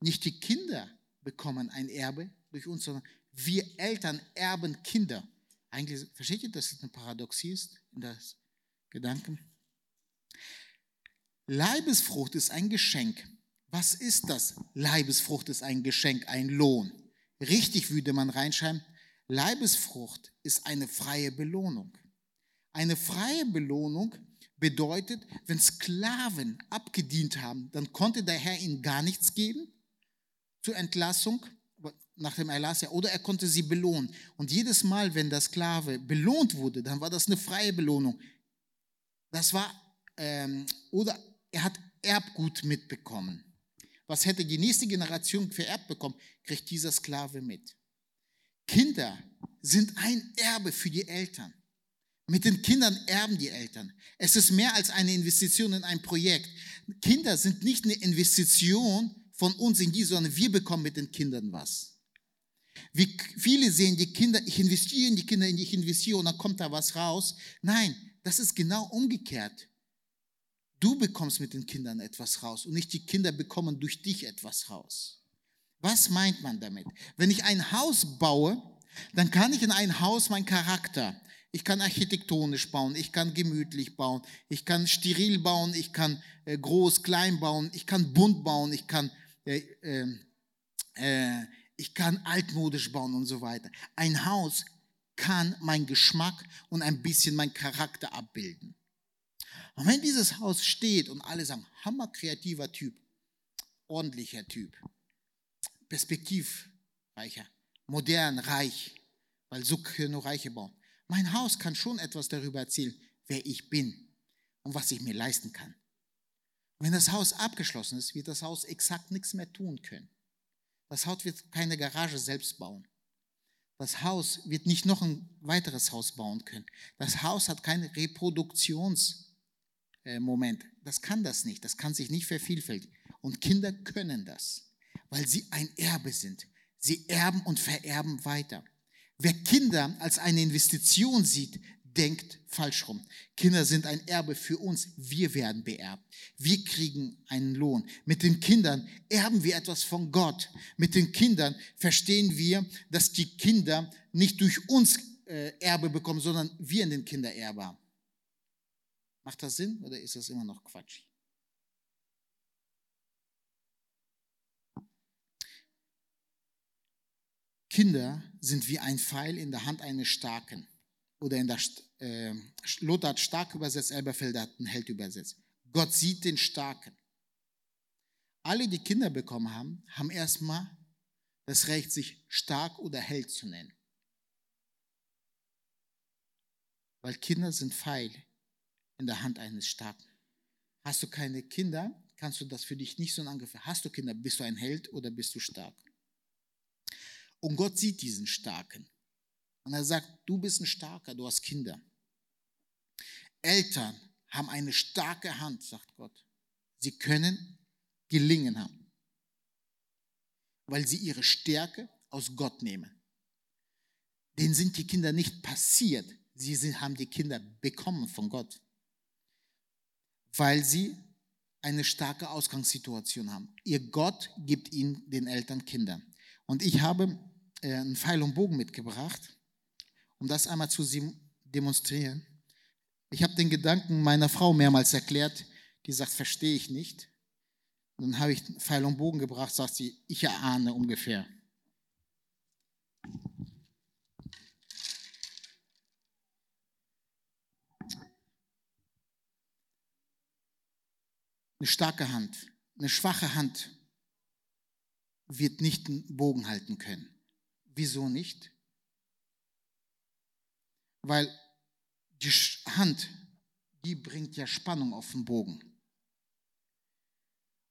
Nicht die Kinder bekommen ein Erbe durch uns, sondern wir Eltern erben Kinder. Eigentlich, versteht ihr, dass es eine Paradoxie ist in das Gedanken? Leibesfrucht ist ein Geschenk. Was ist das? Leibesfrucht ist ein Geschenk, ein Lohn. Richtig würde man reinschreiben, Leibesfrucht ist eine freie Belohnung. Eine freie Belohnung bedeutet, wenn Sklaven abgedient haben, dann konnte der Herr ihnen gar nichts geben zur Entlassung nach dem Erlass, ja, oder er konnte sie belohnen. Und jedes Mal, wenn der Sklave belohnt wurde, dann war das eine freie Belohnung. Das war, ähm, oder er hat Erbgut mitbekommen. Was hätte die nächste Generation vererbt bekommen, kriegt dieser Sklave mit. Kinder sind ein Erbe für die Eltern. Mit den Kindern erben die Eltern. Es ist mehr als eine Investition in ein Projekt. Kinder sind nicht eine Investition von uns in die, sondern wir bekommen mit den Kindern was. Wie viele sehen die Kinder, ich investiere in die Kinder, ich investiere und dann kommt da was raus. Nein, das ist genau umgekehrt. Du bekommst mit den Kindern etwas raus und nicht die Kinder bekommen durch dich etwas raus. Was meint man damit? Wenn ich ein Haus baue, dann kann ich in ein Haus meinen Charakter, ich kann architektonisch bauen, ich kann gemütlich bauen, ich kann steril bauen, ich kann äh, groß, klein bauen, ich kann bunt bauen, ich kann, äh, ähm, äh, ich kann altmodisch bauen und so weiter. Ein Haus kann mein Geschmack und ein bisschen mein Charakter abbilden. Und wenn dieses Haus steht und alle sagen, hammer kreativer Typ, ordentlicher Typ, perspektivreicher, modern, reich, weil so können nur Reiche bauen mein Haus kann schon etwas darüber erzählen, wer ich bin und was ich mir leisten kann. wenn das Haus abgeschlossen ist, wird das Haus exakt nichts mehr tun können. Das Haus wird keine Garage selbst bauen. Das Haus wird nicht noch ein weiteres Haus bauen können. Das Haus hat keinen Reproduktionsmoment. Das kann das nicht. Das kann sich nicht vervielfältigen. Und Kinder können das, weil sie ein Erbe sind. Sie erben und vererben weiter. Wer Kinder als eine Investition sieht, denkt falsch rum. Kinder sind ein Erbe für uns. Wir werden beerbt. Wir kriegen einen Lohn. Mit den Kindern erben wir etwas von Gott. Mit den Kindern verstehen wir, dass die Kinder nicht durch uns äh, Erbe bekommen, sondern wir in den Kindererbe haben. Macht das Sinn oder ist das immer noch Quatsch? Kinder sind wie ein Pfeil in der Hand eines Starken. Oder in der äh, Lothar hat stark übersetzt, Elberfelder hat einen Held übersetzt. Gott sieht den Starken. Alle, die Kinder bekommen haben, haben erstmal das Recht, sich stark oder Held zu nennen. Weil Kinder sind Pfeil in der Hand eines Starken. Hast du keine Kinder, kannst du das für dich nicht so in Angriff. Hast du Kinder, bist du ein Held oder bist du stark? Und Gott sieht diesen Starken. Und er sagt, du bist ein Starker, du hast Kinder. Eltern haben eine starke Hand, sagt Gott. Sie können gelingen haben, weil sie ihre Stärke aus Gott nehmen. Denen sind die Kinder nicht passiert, sie haben die Kinder bekommen von Gott, weil sie eine starke Ausgangssituation haben. Ihr Gott gibt ihnen den Eltern Kinder. Und ich habe äh, einen Pfeil und Bogen mitgebracht, um das einmal zu demonstrieren. Ich habe den Gedanken meiner Frau mehrmals erklärt, die sagt, verstehe ich nicht. Und dann habe ich Pfeil und Bogen gebracht, sagt sie, ich erahne ungefähr. Eine starke Hand, eine schwache Hand wird nicht einen Bogen halten können. Wieso nicht? Weil die Hand, die bringt ja Spannung auf den Bogen.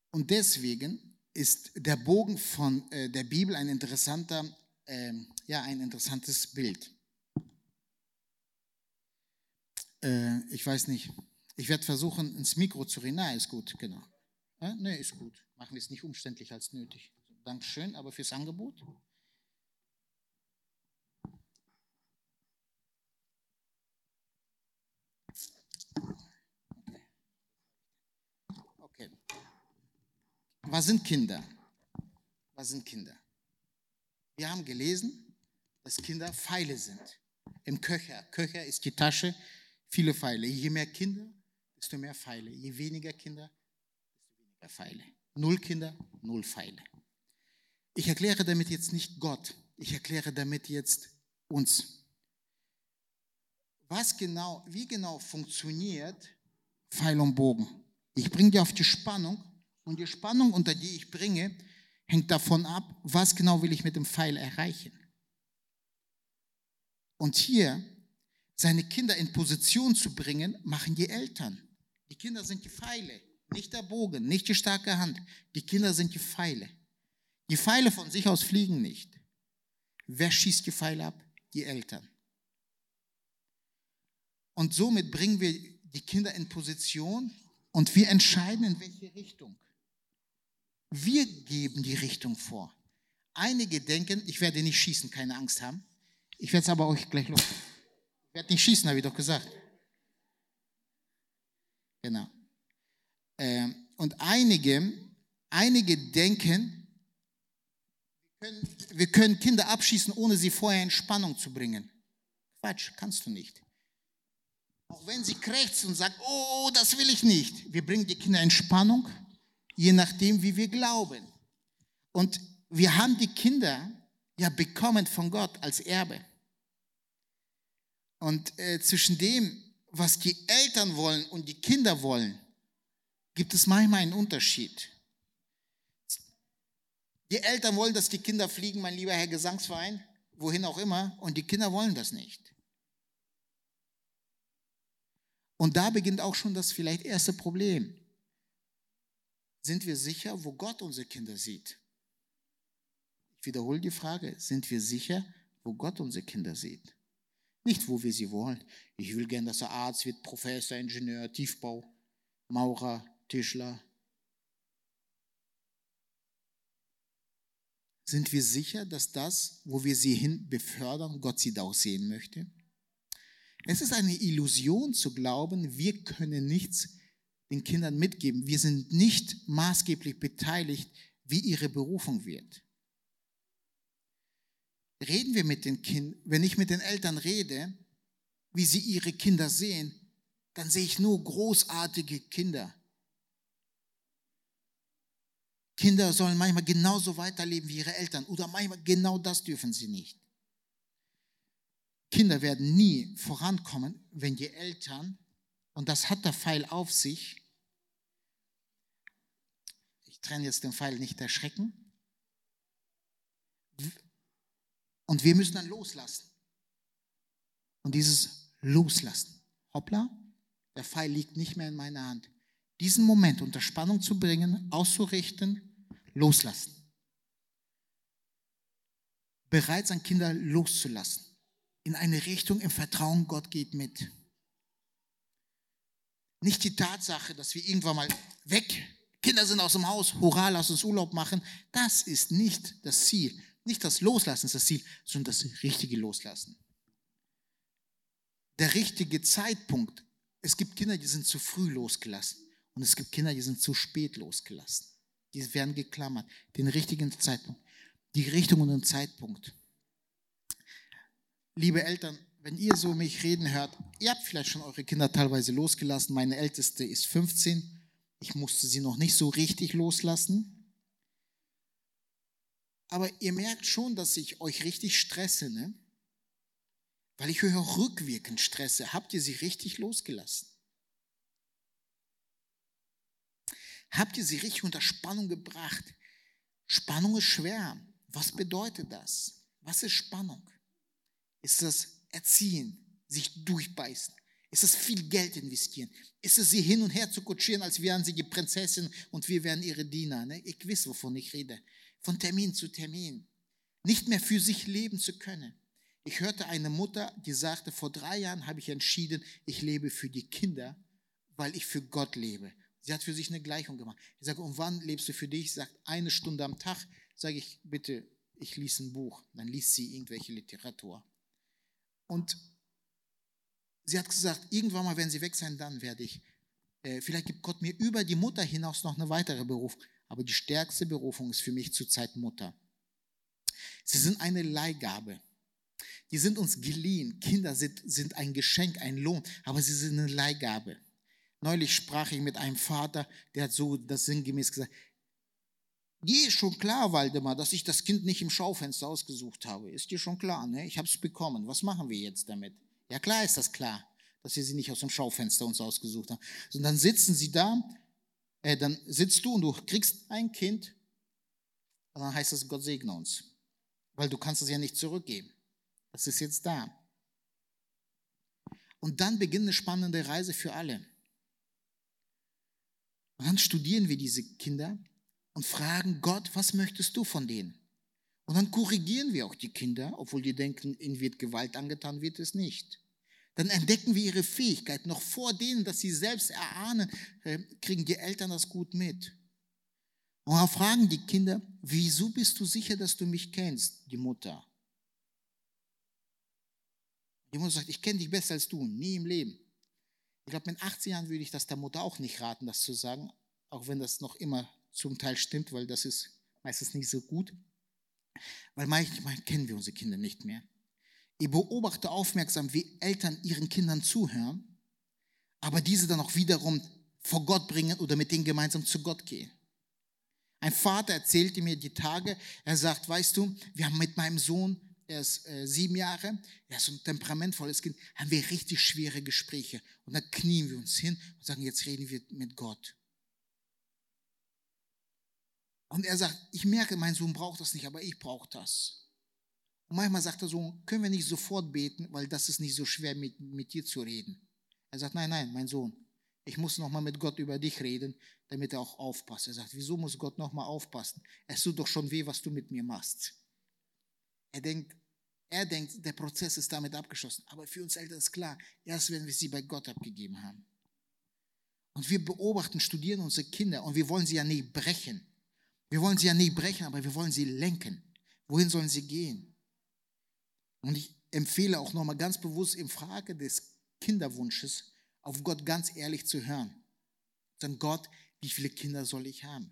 Und deswegen ist der Bogen von äh, der Bibel ein interessanter, äh, ja, ein interessantes Bild. Äh, ich weiß nicht. Ich werde versuchen, ins Mikro zu reden. Nein, ist gut, genau. Ja, nee, ist gut. Machen wir es nicht umständlich als nötig. Dankeschön, aber fürs Angebot. Okay. Was sind Kinder? Was sind Kinder? Wir haben gelesen, dass Kinder Pfeile sind. Im Köcher. Köcher ist die Tasche, viele Pfeile. Je mehr Kinder, desto mehr Pfeile. Je weniger Kinder, desto weniger Pfeile. Null Kinder, null Pfeile. Ich erkläre damit jetzt nicht Gott, ich erkläre damit jetzt uns. Was genau, wie genau funktioniert Pfeil und Bogen? Ich bringe dir auf die Spannung und die Spannung, unter die ich bringe, hängt davon ab, was genau will ich mit dem Pfeil erreichen. Und hier seine Kinder in Position zu bringen, machen die Eltern. Die Kinder sind die Pfeile, nicht der Bogen, nicht die starke Hand. Die Kinder sind die Pfeile. Die Pfeile von sich aus fliegen nicht. Wer schießt die Pfeile ab? Die Eltern. Und somit bringen wir die Kinder in Position und wir entscheiden, in welche Richtung. Wir geben die Richtung vor. Einige denken, ich werde nicht schießen, keine Angst haben. Ich werde es aber euch gleich los. Ich werde nicht schießen, habe ich doch gesagt. Genau. Ähm, und einige, einige denken, wir können, wir können Kinder abschießen, ohne sie vorher in Spannung zu bringen. Quatsch, kannst du nicht. Auch wenn sie krächzt und sagt, oh, das will ich nicht. Wir bringen die Kinder in Spannung je nachdem, wie wir glauben. Und wir haben die Kinder ja bekommen von Gott als Erbe. Und äh, zwischen dem, was die Eltern wollen und die Kinder wollen, gibt es manchmal einen Unterschied. Die Eltern wollen, dass die Kinder fliegen, mein lieber Herr Gesangsverein, wohin auch immer, und die Kinder wollen das nicht. Und da beginnt auch schon das vielleicht erste Problem sind wir sicher, wo Gott unsere Kinder sieht? Ich wiederhole die Frage, sind wir sicher, wo Gott unsere Kinder sieht? Nicht, wo wir sie wollen. Ich will gern, dass er Arzt wird, Professor, Ingenieur, Tiefbau, Maurer, Tischler. Sind wir sicher, dass das, wo wir sie hin befördern, Gott sie da auch sehen möchte? Es ist eine Illusion zu glauben, wir können nichts den Kindern mitgeben. Wir sind nicht maßgeblich beteiligt, wie ihre Berufung wird. Reden wir mit den Kindern, wenn ich mit den Eltern rede, wie sie ihre Kinder sehen, dann sehe ich nur großartige Kinder. Kinder sollen manchmal genauso weiterleben wie ihre Eltern oder manchmal genau das dürfen sie nicht. Kinder werden nie vorankommen, wenn die Eltern, und das hat der Pfeil auf sich, trenne jetzt den Pfeil nicht erschrecken. Und wir müssen dann loslassen. Und dieses Loslassen, hoppla, der Pfeil liegt nicht mehr in meiner Hand. Diesen Moment unter Spannung zu bringen, auszurichten, loslassen. Bereit sein, Kinder loszulassen. In eine Richtung im Vertrauen, Gott geht mit. Nicht die Tatsache, dass wir irgendwann mal weg Kinder sind aus dem Haus, hurra, lass uns Urlaub machen. Das ist nicht das Ziel. Nicht das Loslassen ist das Ziel, sondern das richtige Loslassen. Der richtige Zeitpunkt. Es gibt Kinder, die sind zu früh losgelassen. Und es gibt Kinder, die sind zu spät losgelassen. Die werden geklammert. Den richtigen Zeitpunkt. Die Richtung und den Zeitpunkt. Liebe Eltern, wenn ihr so mich reden hört, ihr habt vielleicht schon eure Kinder teilweise losgelassen. Meine älteste ist 15 ich musste sie noch nicht so richtig loslassen. Aber ihr merkt schon, dass ich euch richtig stresse, ne? Weil ich höre auch rückwirkend stresse. Habt ihr sie richtig losgelassen? Habt ihr sie richtig unter Spannung gebracht? Spannung ist schwer. Was bedeutet das? Was ist Spannung? Ist das Erziehen, sich durchbeißen? Ist es viel Geld investieren? Ist es sie hin und her zu kutschieren, als wären sie die Prinzessin und wir wären ihre Diener? Ne? Ich weiß, wovon ich rede. Von Termin zu Termin. Nicht mehr für sich leben zu können. Ich hörte eine Mutter, die sagte, vor drei Jahren habe ich entschieden, ich lebe für die Kinder, weil ich für Gott lebe. Sie hat für sich eine Gleichung gemacht. Ich sage, und wann lebst du für dich? Sie sagt, eine Stunde am Tag. Sage ich, bitte, ich lies ein Buch. Dann liest sie irgendwelche Literatur. Und Sie hat gesagt, irgendwann mal, wenn sie weg sein, dann werde ich. Äh, vielleicht gibt Gott mir über die Mutter hinaus noch eine weitere Berufung. Aber die stärkste Berufung ist für mich zurzeit Mutter. Sie sind eine Leihgabe. Die sind uns geliehen. Kinder sind, sind ein Geschenk, ein Lohn, aber sie sind eine Leihgabe. Neulich sprach ich mit einem Vater, der hat so das sinngemäß gesagt, dir ist schon klar, Waldemar, dass ich das Kind nicht im Schaufenster ausgesucht habe. Ist dir schon klar, ne? Ich habe es bekommen. Was machen wir jetzt damit? Ja, klar ist das klar, dass wir sie nicht aus dem Schaufenster uns ausgesucht haben. Und dann sitzen sie da, äh, dann sitzt du und du kriegst ein Kind und dann heißt es, Gott segne uns. Weil du kannst es ja nicht zurückgeben. Das ist jetzt da. Und dann beginnt eine spannende Reise für alle. Und dann studieren wir diese Kinder und fragen Gott, was möchtest du von denen? Und dann korrigieren wir auch die Kinder, obwohl die denken, ihnen wird Gewalt angetan, wird es nicht. Dann entdecken wir ihre Fähigkeit. Noch vor denen, dass sie selbst erahnen, äh, kriegen die Eltern das gut mit. Und dann fragen die Kinder, wieso bist du sicher, dass du mich kennst, die Mutter? Die Mutter sagt, ich kenne dich besser als du, nie im Leben. Ich glaube, mit 18 Jahren würde ich das der Mutter auch nicht raten, das zu sagen, auch wenn das noch immer zum Teil stimmt, weil das ist meistens nicht so gut. Weil manchmal kennen wir unsere Kinder nicht mehr. Ich beobachte aufmerksam, wie Eltern ihren Kindern zuhören, aber diese dann auch wiederum vor Gott bringen oder mit denen gemeinsam zu Gott gehen. Ein Vater erzählte mir die Tage, er sagt, weißt du, wir haben mit meinem Sohn, er ist äh, sieben Jahre, er ist ein temperamentvolles Kind, haben wir richtig schwere Gespräche. Und dann knien wir uns hin und sagen, jetzt reden wir mit Gott. Und er sagt, ich merke, mein Sohn braucht das nicht, aber ich brauche das. Manchmal sagt er so, können wir nicht sofort beten, weil das ist nicht so schwer, mit, mit dir zu reden. Er sagt, nein, nein, mein Sohn, ich muss nochmal mit Gott über dich reden, damit er auch aufpasst. Er sagt, wieso muss Gott nochmal aufpassen? Es tut doch schon weh, was du mit mir machst. Er denkt, er denkt, der Prozess ist damit abgeschlossen. Aber für uns Eltern ist klar, erst wenn wir sie bei Gott abgegeben haben. Und wir beobachten, studieren unsere Kinder und wir wollen sie ja nicht brechen. Wir wollen sie ja nicht brechen, aber wir wollen sie lenken. Wohin sollen sie gehen? Und ich empfehle auch nochmal ganz bewusst in Frage des Kinderwunsches auf Gott ganz ehrlich zu hören. Dann Gott, wie viele Kinder soll ich haben?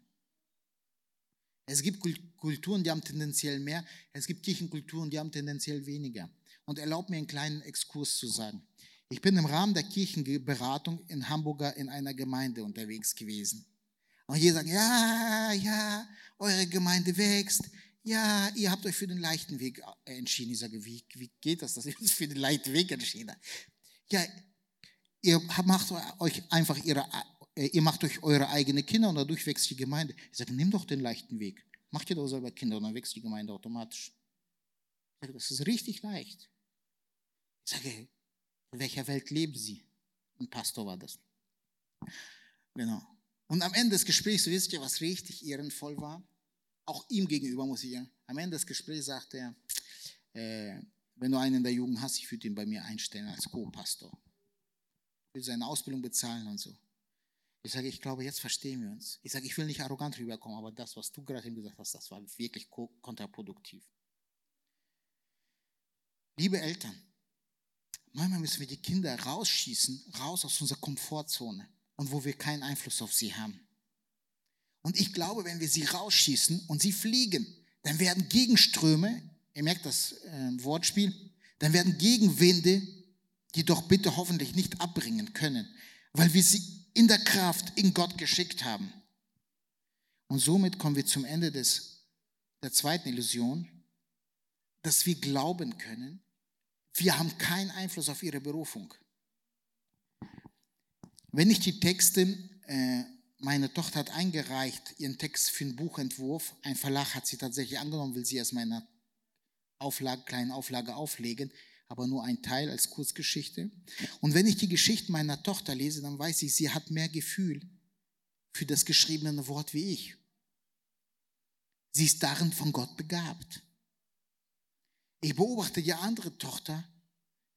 Es gibt Kulturen, die haben tendenziell mehr. Es gibt Kirchenkulturen, die haben tendenziell weniger. Und erlaubt mir einen kleinen Exkurs zu sagen. Ich bin im Rahmen der Kirchenberatung in Hamburger in einer Gemeinde unterwegs gewesen. Und jeder sagt, ja, ja, eure Gemeinde wächst. Ja, ihr habt euch für den leichten Weg entschieden. Ich sage, wie, wie geht das, dass ihr uns für den leichten Weg entschieden habt? Ja, ihr macht euch einfach ihre, äh, ihr macht euch eure eigene Kinder und dadurch wächst die Gemeinde. Ich sage, nimm doch den leichten Weg. Macht ihr doch selber Kinder und dann wächst die Gemeinde automatisch. Ich sage, das ist richtig leicht. Ich sage, in welcher Welt leben Sie? Ein Pastor war das. Genau. Und am Ende des Gesprächs, wisst ihr, was richtig ehrenvoll war? Auch ihm gegenüber muss ich sagen. Am Ende des Gesprächs sagte er, äh, wenn du einen in der Jugend hast, ich würde ihn bei mir einstellen als Co-Pastor will seine Ausbildung bezahlen und so. Ich sage, ich glaube, jetzt verstehen wir uns. Ich sage, ich will nicht arrogant rüberkommen, aber das, was du gerade eben gesagt hast, das war wirklich kontraproduktiv. Liebe Eltern, manchmal müssen wir die Kinder rausschießen, raus aus unserer Komfortzone und wo wir keinen Einfluss auf sie haben. Und ich glaube, wenn wir sie rausschießen und sie fliegen, dann werden Gegenströme, ihr merkt das äh, Wortspiel, dann werden Gegenwinde die doch bitte hoffentlich nicht abbringen können, weil wir sie in der Kraft in Gott geschickt haben. Und somit kommen wir zum Ende des, der zweiten Illusion, dass wir glauben können, wir haben keinen Einfluss auf ihre Berufung. Wenn ich die Texte, äh, meine Tochter hat eingereicht, ihren Text für einen Buchentwurf, ein Verlag hat sie tatsächlich angenommen, will sie erstmal in einer Auflage, kleinen Auflage auflegen aber nur ein Teil als Kurzgeschichte. Und wenn ich die Geschichte meiner Tochter lese, dann weiß ich, sie hat mehr Gefühl für das geschriebene Wort wie ich. Sie ist darin von Gott begabt. Ich beobachte ja andere Tochter,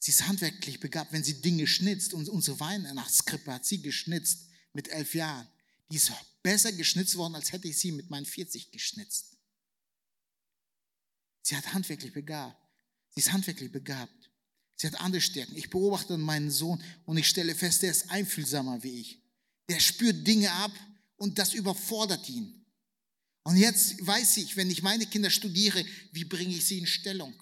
sie ist handwerklich begabt, wenn sie Dinge schnitzt. Und unsere Weihnachtskrippe hat sie geschnitzt mit elf Jahren. Die ist besser geschnitzt worden, als hätte ich sie mit meinen 40 geschnitzt. Sie hat handwerklich begabt. Sie ist handwerklich begabt. Sie hat andere Stärken. Ich beobachte meinen Sohn und ich stelle fest, der ist einfühlsamer wie ich. Der spürt Dinge ab und das überfordert ihn. Und jetzt weiß ich, wenn ich meine Kinder studiere, wie bringe ich sie in Stellung?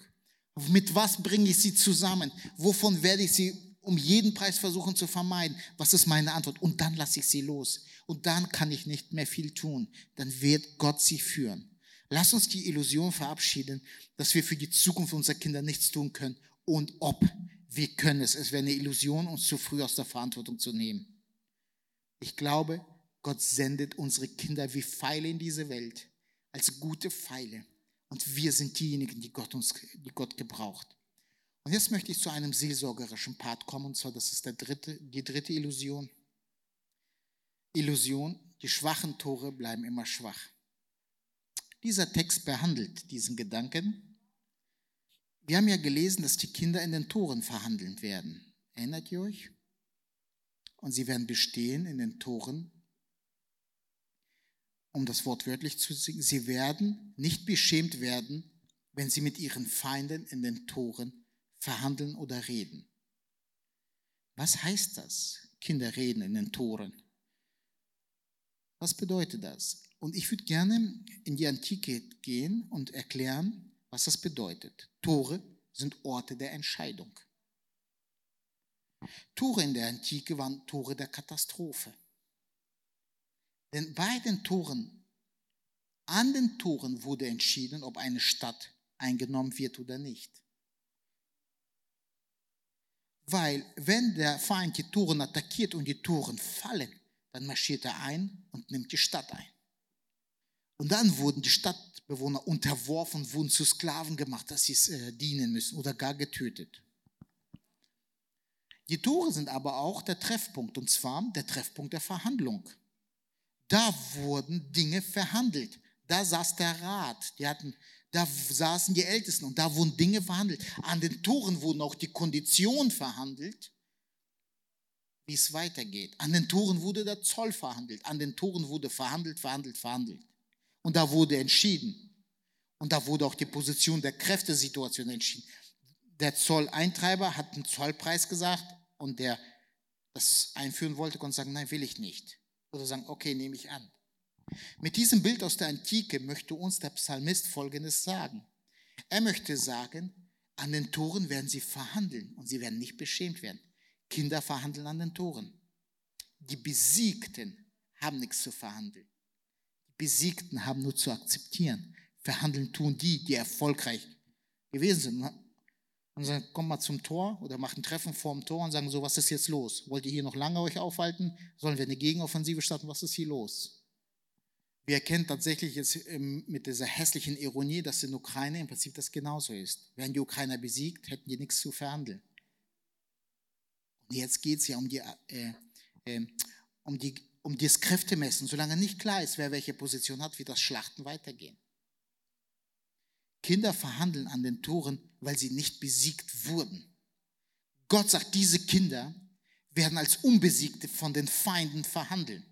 Mit was bringe ich sie zusammen? Wovon werde ich sie um jeden Preis versuchen zu vermeiden? Was ist meine Antwort? Und dann lasse ich sie los. Und dann kann ich nicht mehr viel tun. Dann wird Gott sie führen. Lass uns die Illusion verabschieden, dass wir für die Zukunft unserer Kinder nichts tun können. Und ob wir können es. Es wäre eine Illusion, uns zu früh aus der Verantwortung zu nehmen. Ich glaube, Gott sendet unsere Kinder wie Pfeile in diese Welt, als gute Pfeile. Und wir sind diejenigen, die Gott, uns, die Gott gebraucht. Und jetzt möchte ich zu einem seelsorgerischen Part kommen, und zwar das ist der dritte, die dritte Illusion. Illusion, die schwachen Tore bleiben immer schwach. Dieser Text behandelt diesen Gedanken. Wir haben ja gelesen, dass die Kinder in den Toren verhandelt werden. Erinnert ihr euch? Und sie werden bestehen in den Toren um das Wort wörtlich zu singen, sie werden nicht beschämt werden, wenn sie mit ihren Feinden in den Toren verhandeln oder reden. Was heißt das? Kinder reden in den Toren. Was bedeutet das? Und ich würde gerne in die Antike gehen und erklären, was das bedeutet. Tore sind Orte der Entscheidung. Tore in der Antike waren Tore der Katastrophe. Denn bei den Toren, an den Toren wurde entschieden, ob eine Stadt eingenommen wird oder nicht. Weil wenn der Feind die Toren attackiert und die Toren fallen, dann marschiert er ein und nimmt die Stadt ein. Und dann wurden die Stadtbewohner unterworfen, wurden zu Sklaven gemacht, dass sie äh, dienen müssen oder gar getötet. Die Tore sind aber auch der Treffpunkt, und zwar der Treffpunkt der Verhandlung. Da wurden Dinge verhandelt. Da saß der Rat, die hatten, da saßen die Ältesten und da wurden Dinge verhandelt. An den Toren wurden auch die Konditionen verhandelt, wie es weitergeht. An den Toren wurde der Zoll verhandelt. An den Toren wurde verhandelt, verhandelt, verhandelt. Und da wurde entschieden. Und da wurde auch die Position der Kräftesituation entschieden. Der Zolleintreiber hat einen Zollpreis gesagt und der das einführen wollte, konnte sagen, nein, will ich nicht. Oder sagen, okay, nehme ich an. Mit diesem Bild aus der Antike möchte uns der Psalmist Folgendes sagen. Er möchte sagen, an den Toren werden sie verhandeln und sie werden nicht beschämt werden. Kinder verhandeln an den Toren. Die Besiegten haben nichts zu verhandeln. Die Besiegten haben nur zu akzeptieren. Verhandeln tun die, die erfolgreich gewesen sind und sagen, komm mal zum Tor oder macht ein Treffen vorm Tor und sagen so, was ist jetzt los? Wollt ihr hier noch lange euch aufhalten? Sollen wir eine Gegenoffensive starten? Was ist hier los? Wir erkennen tatsächlich jetzt ähm, mit dieser hässlichen Ironie, dass in Ukraine im Prinzip das genauso ist. Wären die Ukrainer besiegt, hätten die nichts zu verhandeln. Und jetzt geht es ja um die, äh, äh, um, die, um das Kräftemessen. Solange nicht klar ist, wer welche Position hat, wird das Schlachten weitergehen. Kinder verhandeln an den Toren, weil sie nicht besiegt wurden. Gott sagt, diese Kinder werden als Unbesiegte von den Feinden verhandeln.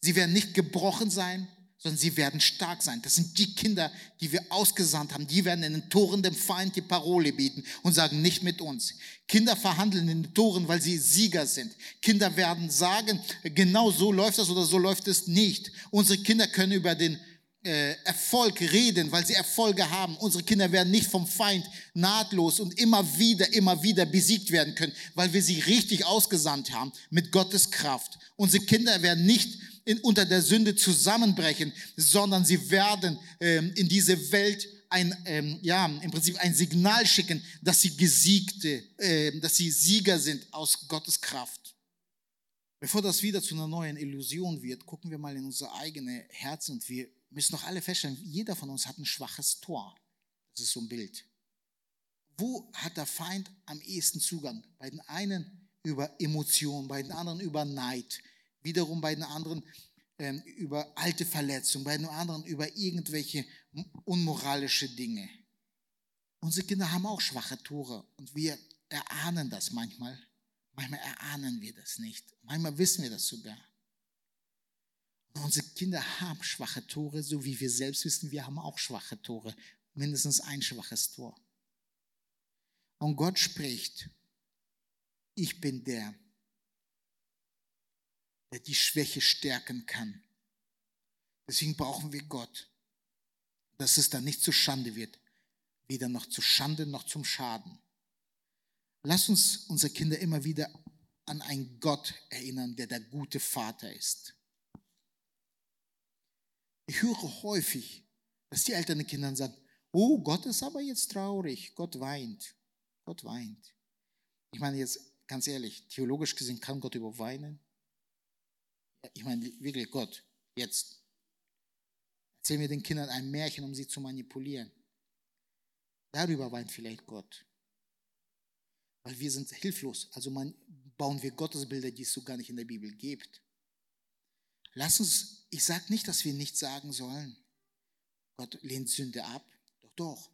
Sie werden nicht gebrochen sein, sondern sie werden stark sein. Das sind die Kinder, die wir ausgesandt haben. Die werden in den Toren dem Feind die Parole bieten und sagen, nicht mit uns. Kinder verhandeln in den Toren, weil sie Sieger sind. Kinder werden sagen, genau so läuft das oder so läuft es nicht. Unsere Kinder können über den äh, Erfolg reden, weil sie Erfolge haben. Unsere Kinder werden nicht vom Feind nahtlos und immer wieder, immer wieder besiegt werden können, weil wir sie richtig ausgesandt haben mit Gottes Kraft. Unsere Kinder werden nicht in, unter der Sünde zusammenbrechen, sondern sie werden ähm, in diese Welt ein, ähm, ja, im Prinzip ein Signal schicken, dass sie Gesiegte, äh, dass sie Sieger sind aus Gottes Kraft. Bevor das wieder zu einer neuen Illusion wird, gucken wir mal in unser eigene Herz und wir müssen doch alle feststellen, jeder von uns hat ein schwaches Tor. Das ist so ein Bild. Wo hat der Feind am ehesten Zugang? Bei den einen über Emotionen, bei den anderen über Neid, wiederum bei den anderen ähm, über alte Verletzungen, bei den anderen über irgendwelche unmoralische Dinge. Unsere Kinder haben auch schwache Tore und wir erahnen das manchmal. Manchmal erahnen wir das nicht. Manchmal wissen wir das sogar. Unsere Kinder haben schwache Tore, so wie wir selbst wissen, wir haben auch schwache Tore. Mindestens ein schwaches Tor. Und Gott spricht, ich bin der, der die Schwäche stärken kann, Deswegen brauchen wir Gott, dass es dann nicht zu Schande wird, weder noch zu Schande noch zum Schaden. Lass uns unsere Kinder immer wieder an einen Gott erinnern, der der gute Vater ist. Ich höre häufig, dass die Eltern den Kindern sagen, oh, Gott ist aber jetzt traurig, Gott weint, Gott weint. Ich meine jetzt ganz ehrlich, theologisch gesehen kann Gott über weinen? Ich meine wirklich Gott, jetzt. Erzählen wir den Kindern ein Märchen, um sie zu manipulieren. Darüber weint vielleicht Gott. Weil wir sind hilflos. Also man, bauen wir Gottesbilder, die es so gar nicht in der Bibel gibt. Lass uns, ich sage nicht, dass wir nicht sagen sollen, Gott lehnt Sünde ab. Doch, doch.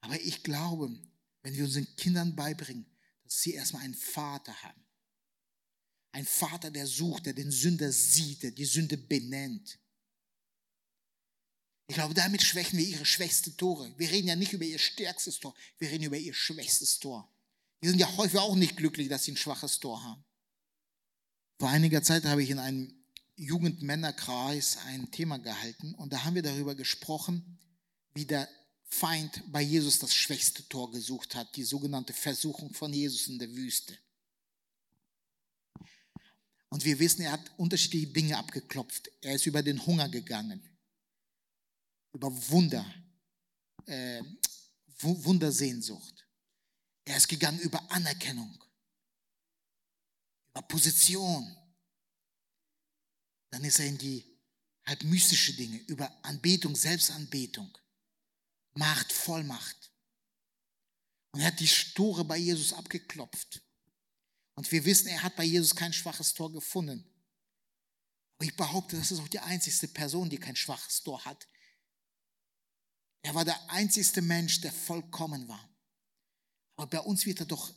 Aber ich glaube, wenn wir unseren Kindern beibringen, dass sie erstmal einen Vater haben. Ein Vater, der sucht, der den Sünder sieht, der die Sünde benennt. Ich glaube, damit schwächen wir ihre schwächste Tore. Wir reden ja nicht über ihr stärkstes Tor, wir reden über ihr schwächstes Tor. Die sind ja häufig auch nicht glücklich, dass sie ein schwaches Tor haben. Vor einiger Zeit habe ich in einem Jugendmännerkreis ein Thema gehalten und da haben wir darüber gesprochen, wie der Feind bei Jesus das schwächste Tor gesucht hat, die sogenannte Versuchung von Jesus in der Wüste. Und wir wissen, er hat unterschiedliche Dinge abgeklopft. Er ist über den Hunger gegangen, über Wunder, äh, Wundersehnsucht. Er ist gegangen über Anerkennung, über Position. Dann ist er in die halb mystische Dinge, über Anbetung, Selbstanbetung. Macht, Vollmacht. Und er hat die Tore bei Jesus abgeklopft. Und wir wissen, er hat bei Jesus kein schwaches Tor gefunden. Aber ich behaupte, das ist auch die einzigste Person, die kein schwaches Tor hat. Er war der einzigste Mensch, der vollkommen war. Aber bei uns wird er doch,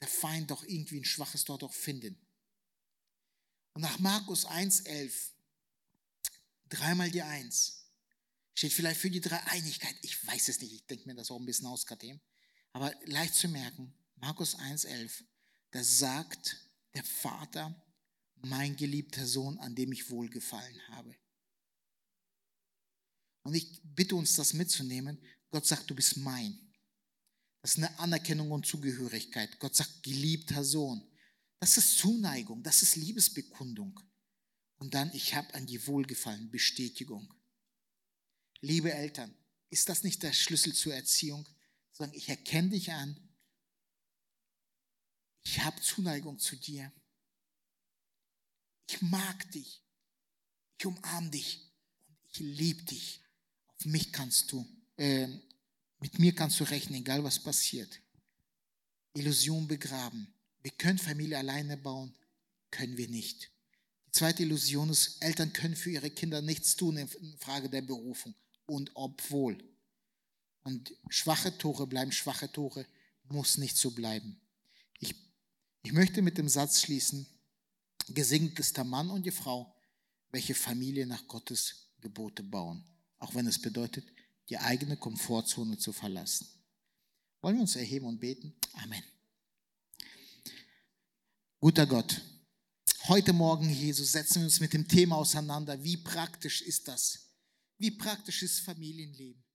der Feind doch irgendwie ein schwaches Tor doch finden. Und nach Markus 1,11, dreimal die Eins, Steht vielleicht für die Dreieinigkeit. Ich weiß es nicht. Ich denke mir das auch ein bisschen aus, Katem. Aber leicht zu merken. Markus 1,11. Da sagt der Vater, mein geliebter Sohn, an dem ich wohlgefallen habe. Und ich bitte uns, das mitzunehmen. Gott sagt, du bist mein. Das ist eine Anerkennung und Zugehörigkeit. Gott sagt, geliebter Sohn. Das ist Zuneigung, das ist Liebesbekundung. Und dann, ich habe an dir wohlgefallen, Bestätigung. Liebe Eltern, ist das nicht der Schlüssel zur Erziehung? Sagen, ich erkenne dich an, ich habe Zuneigung zu dir, ich mag dich, ich umarme dich und ich liebe dich. Auf mich kannst du, äh, mit mir kannst du rechnen, egal was passiert. Illusion begraben. Wir können Familie alleine bauen, können wir nicht. Die zweite Illusion ist, Eltern können für ihre Kinder nichts tun in Frage der Berufung und obwohl. Und schwache Tore bleiben schwache Tore, muss nicht so bleiben. Ich, ich möchte mit dem Satz schließen, gesegnet ist der Mann und die Frau, welche Familie nach Gottes Gebote bauen, auch wenn es bedeutet, die eigene Komfortzone zu verlassen. Wollen wir uns erheben und beten? Amen. Guter Gott, heute Morgen, Jesus, setzen wir uns mit dem Thema auseinander. Wie praktisch ist das? Wie praktisch ist Familienleben?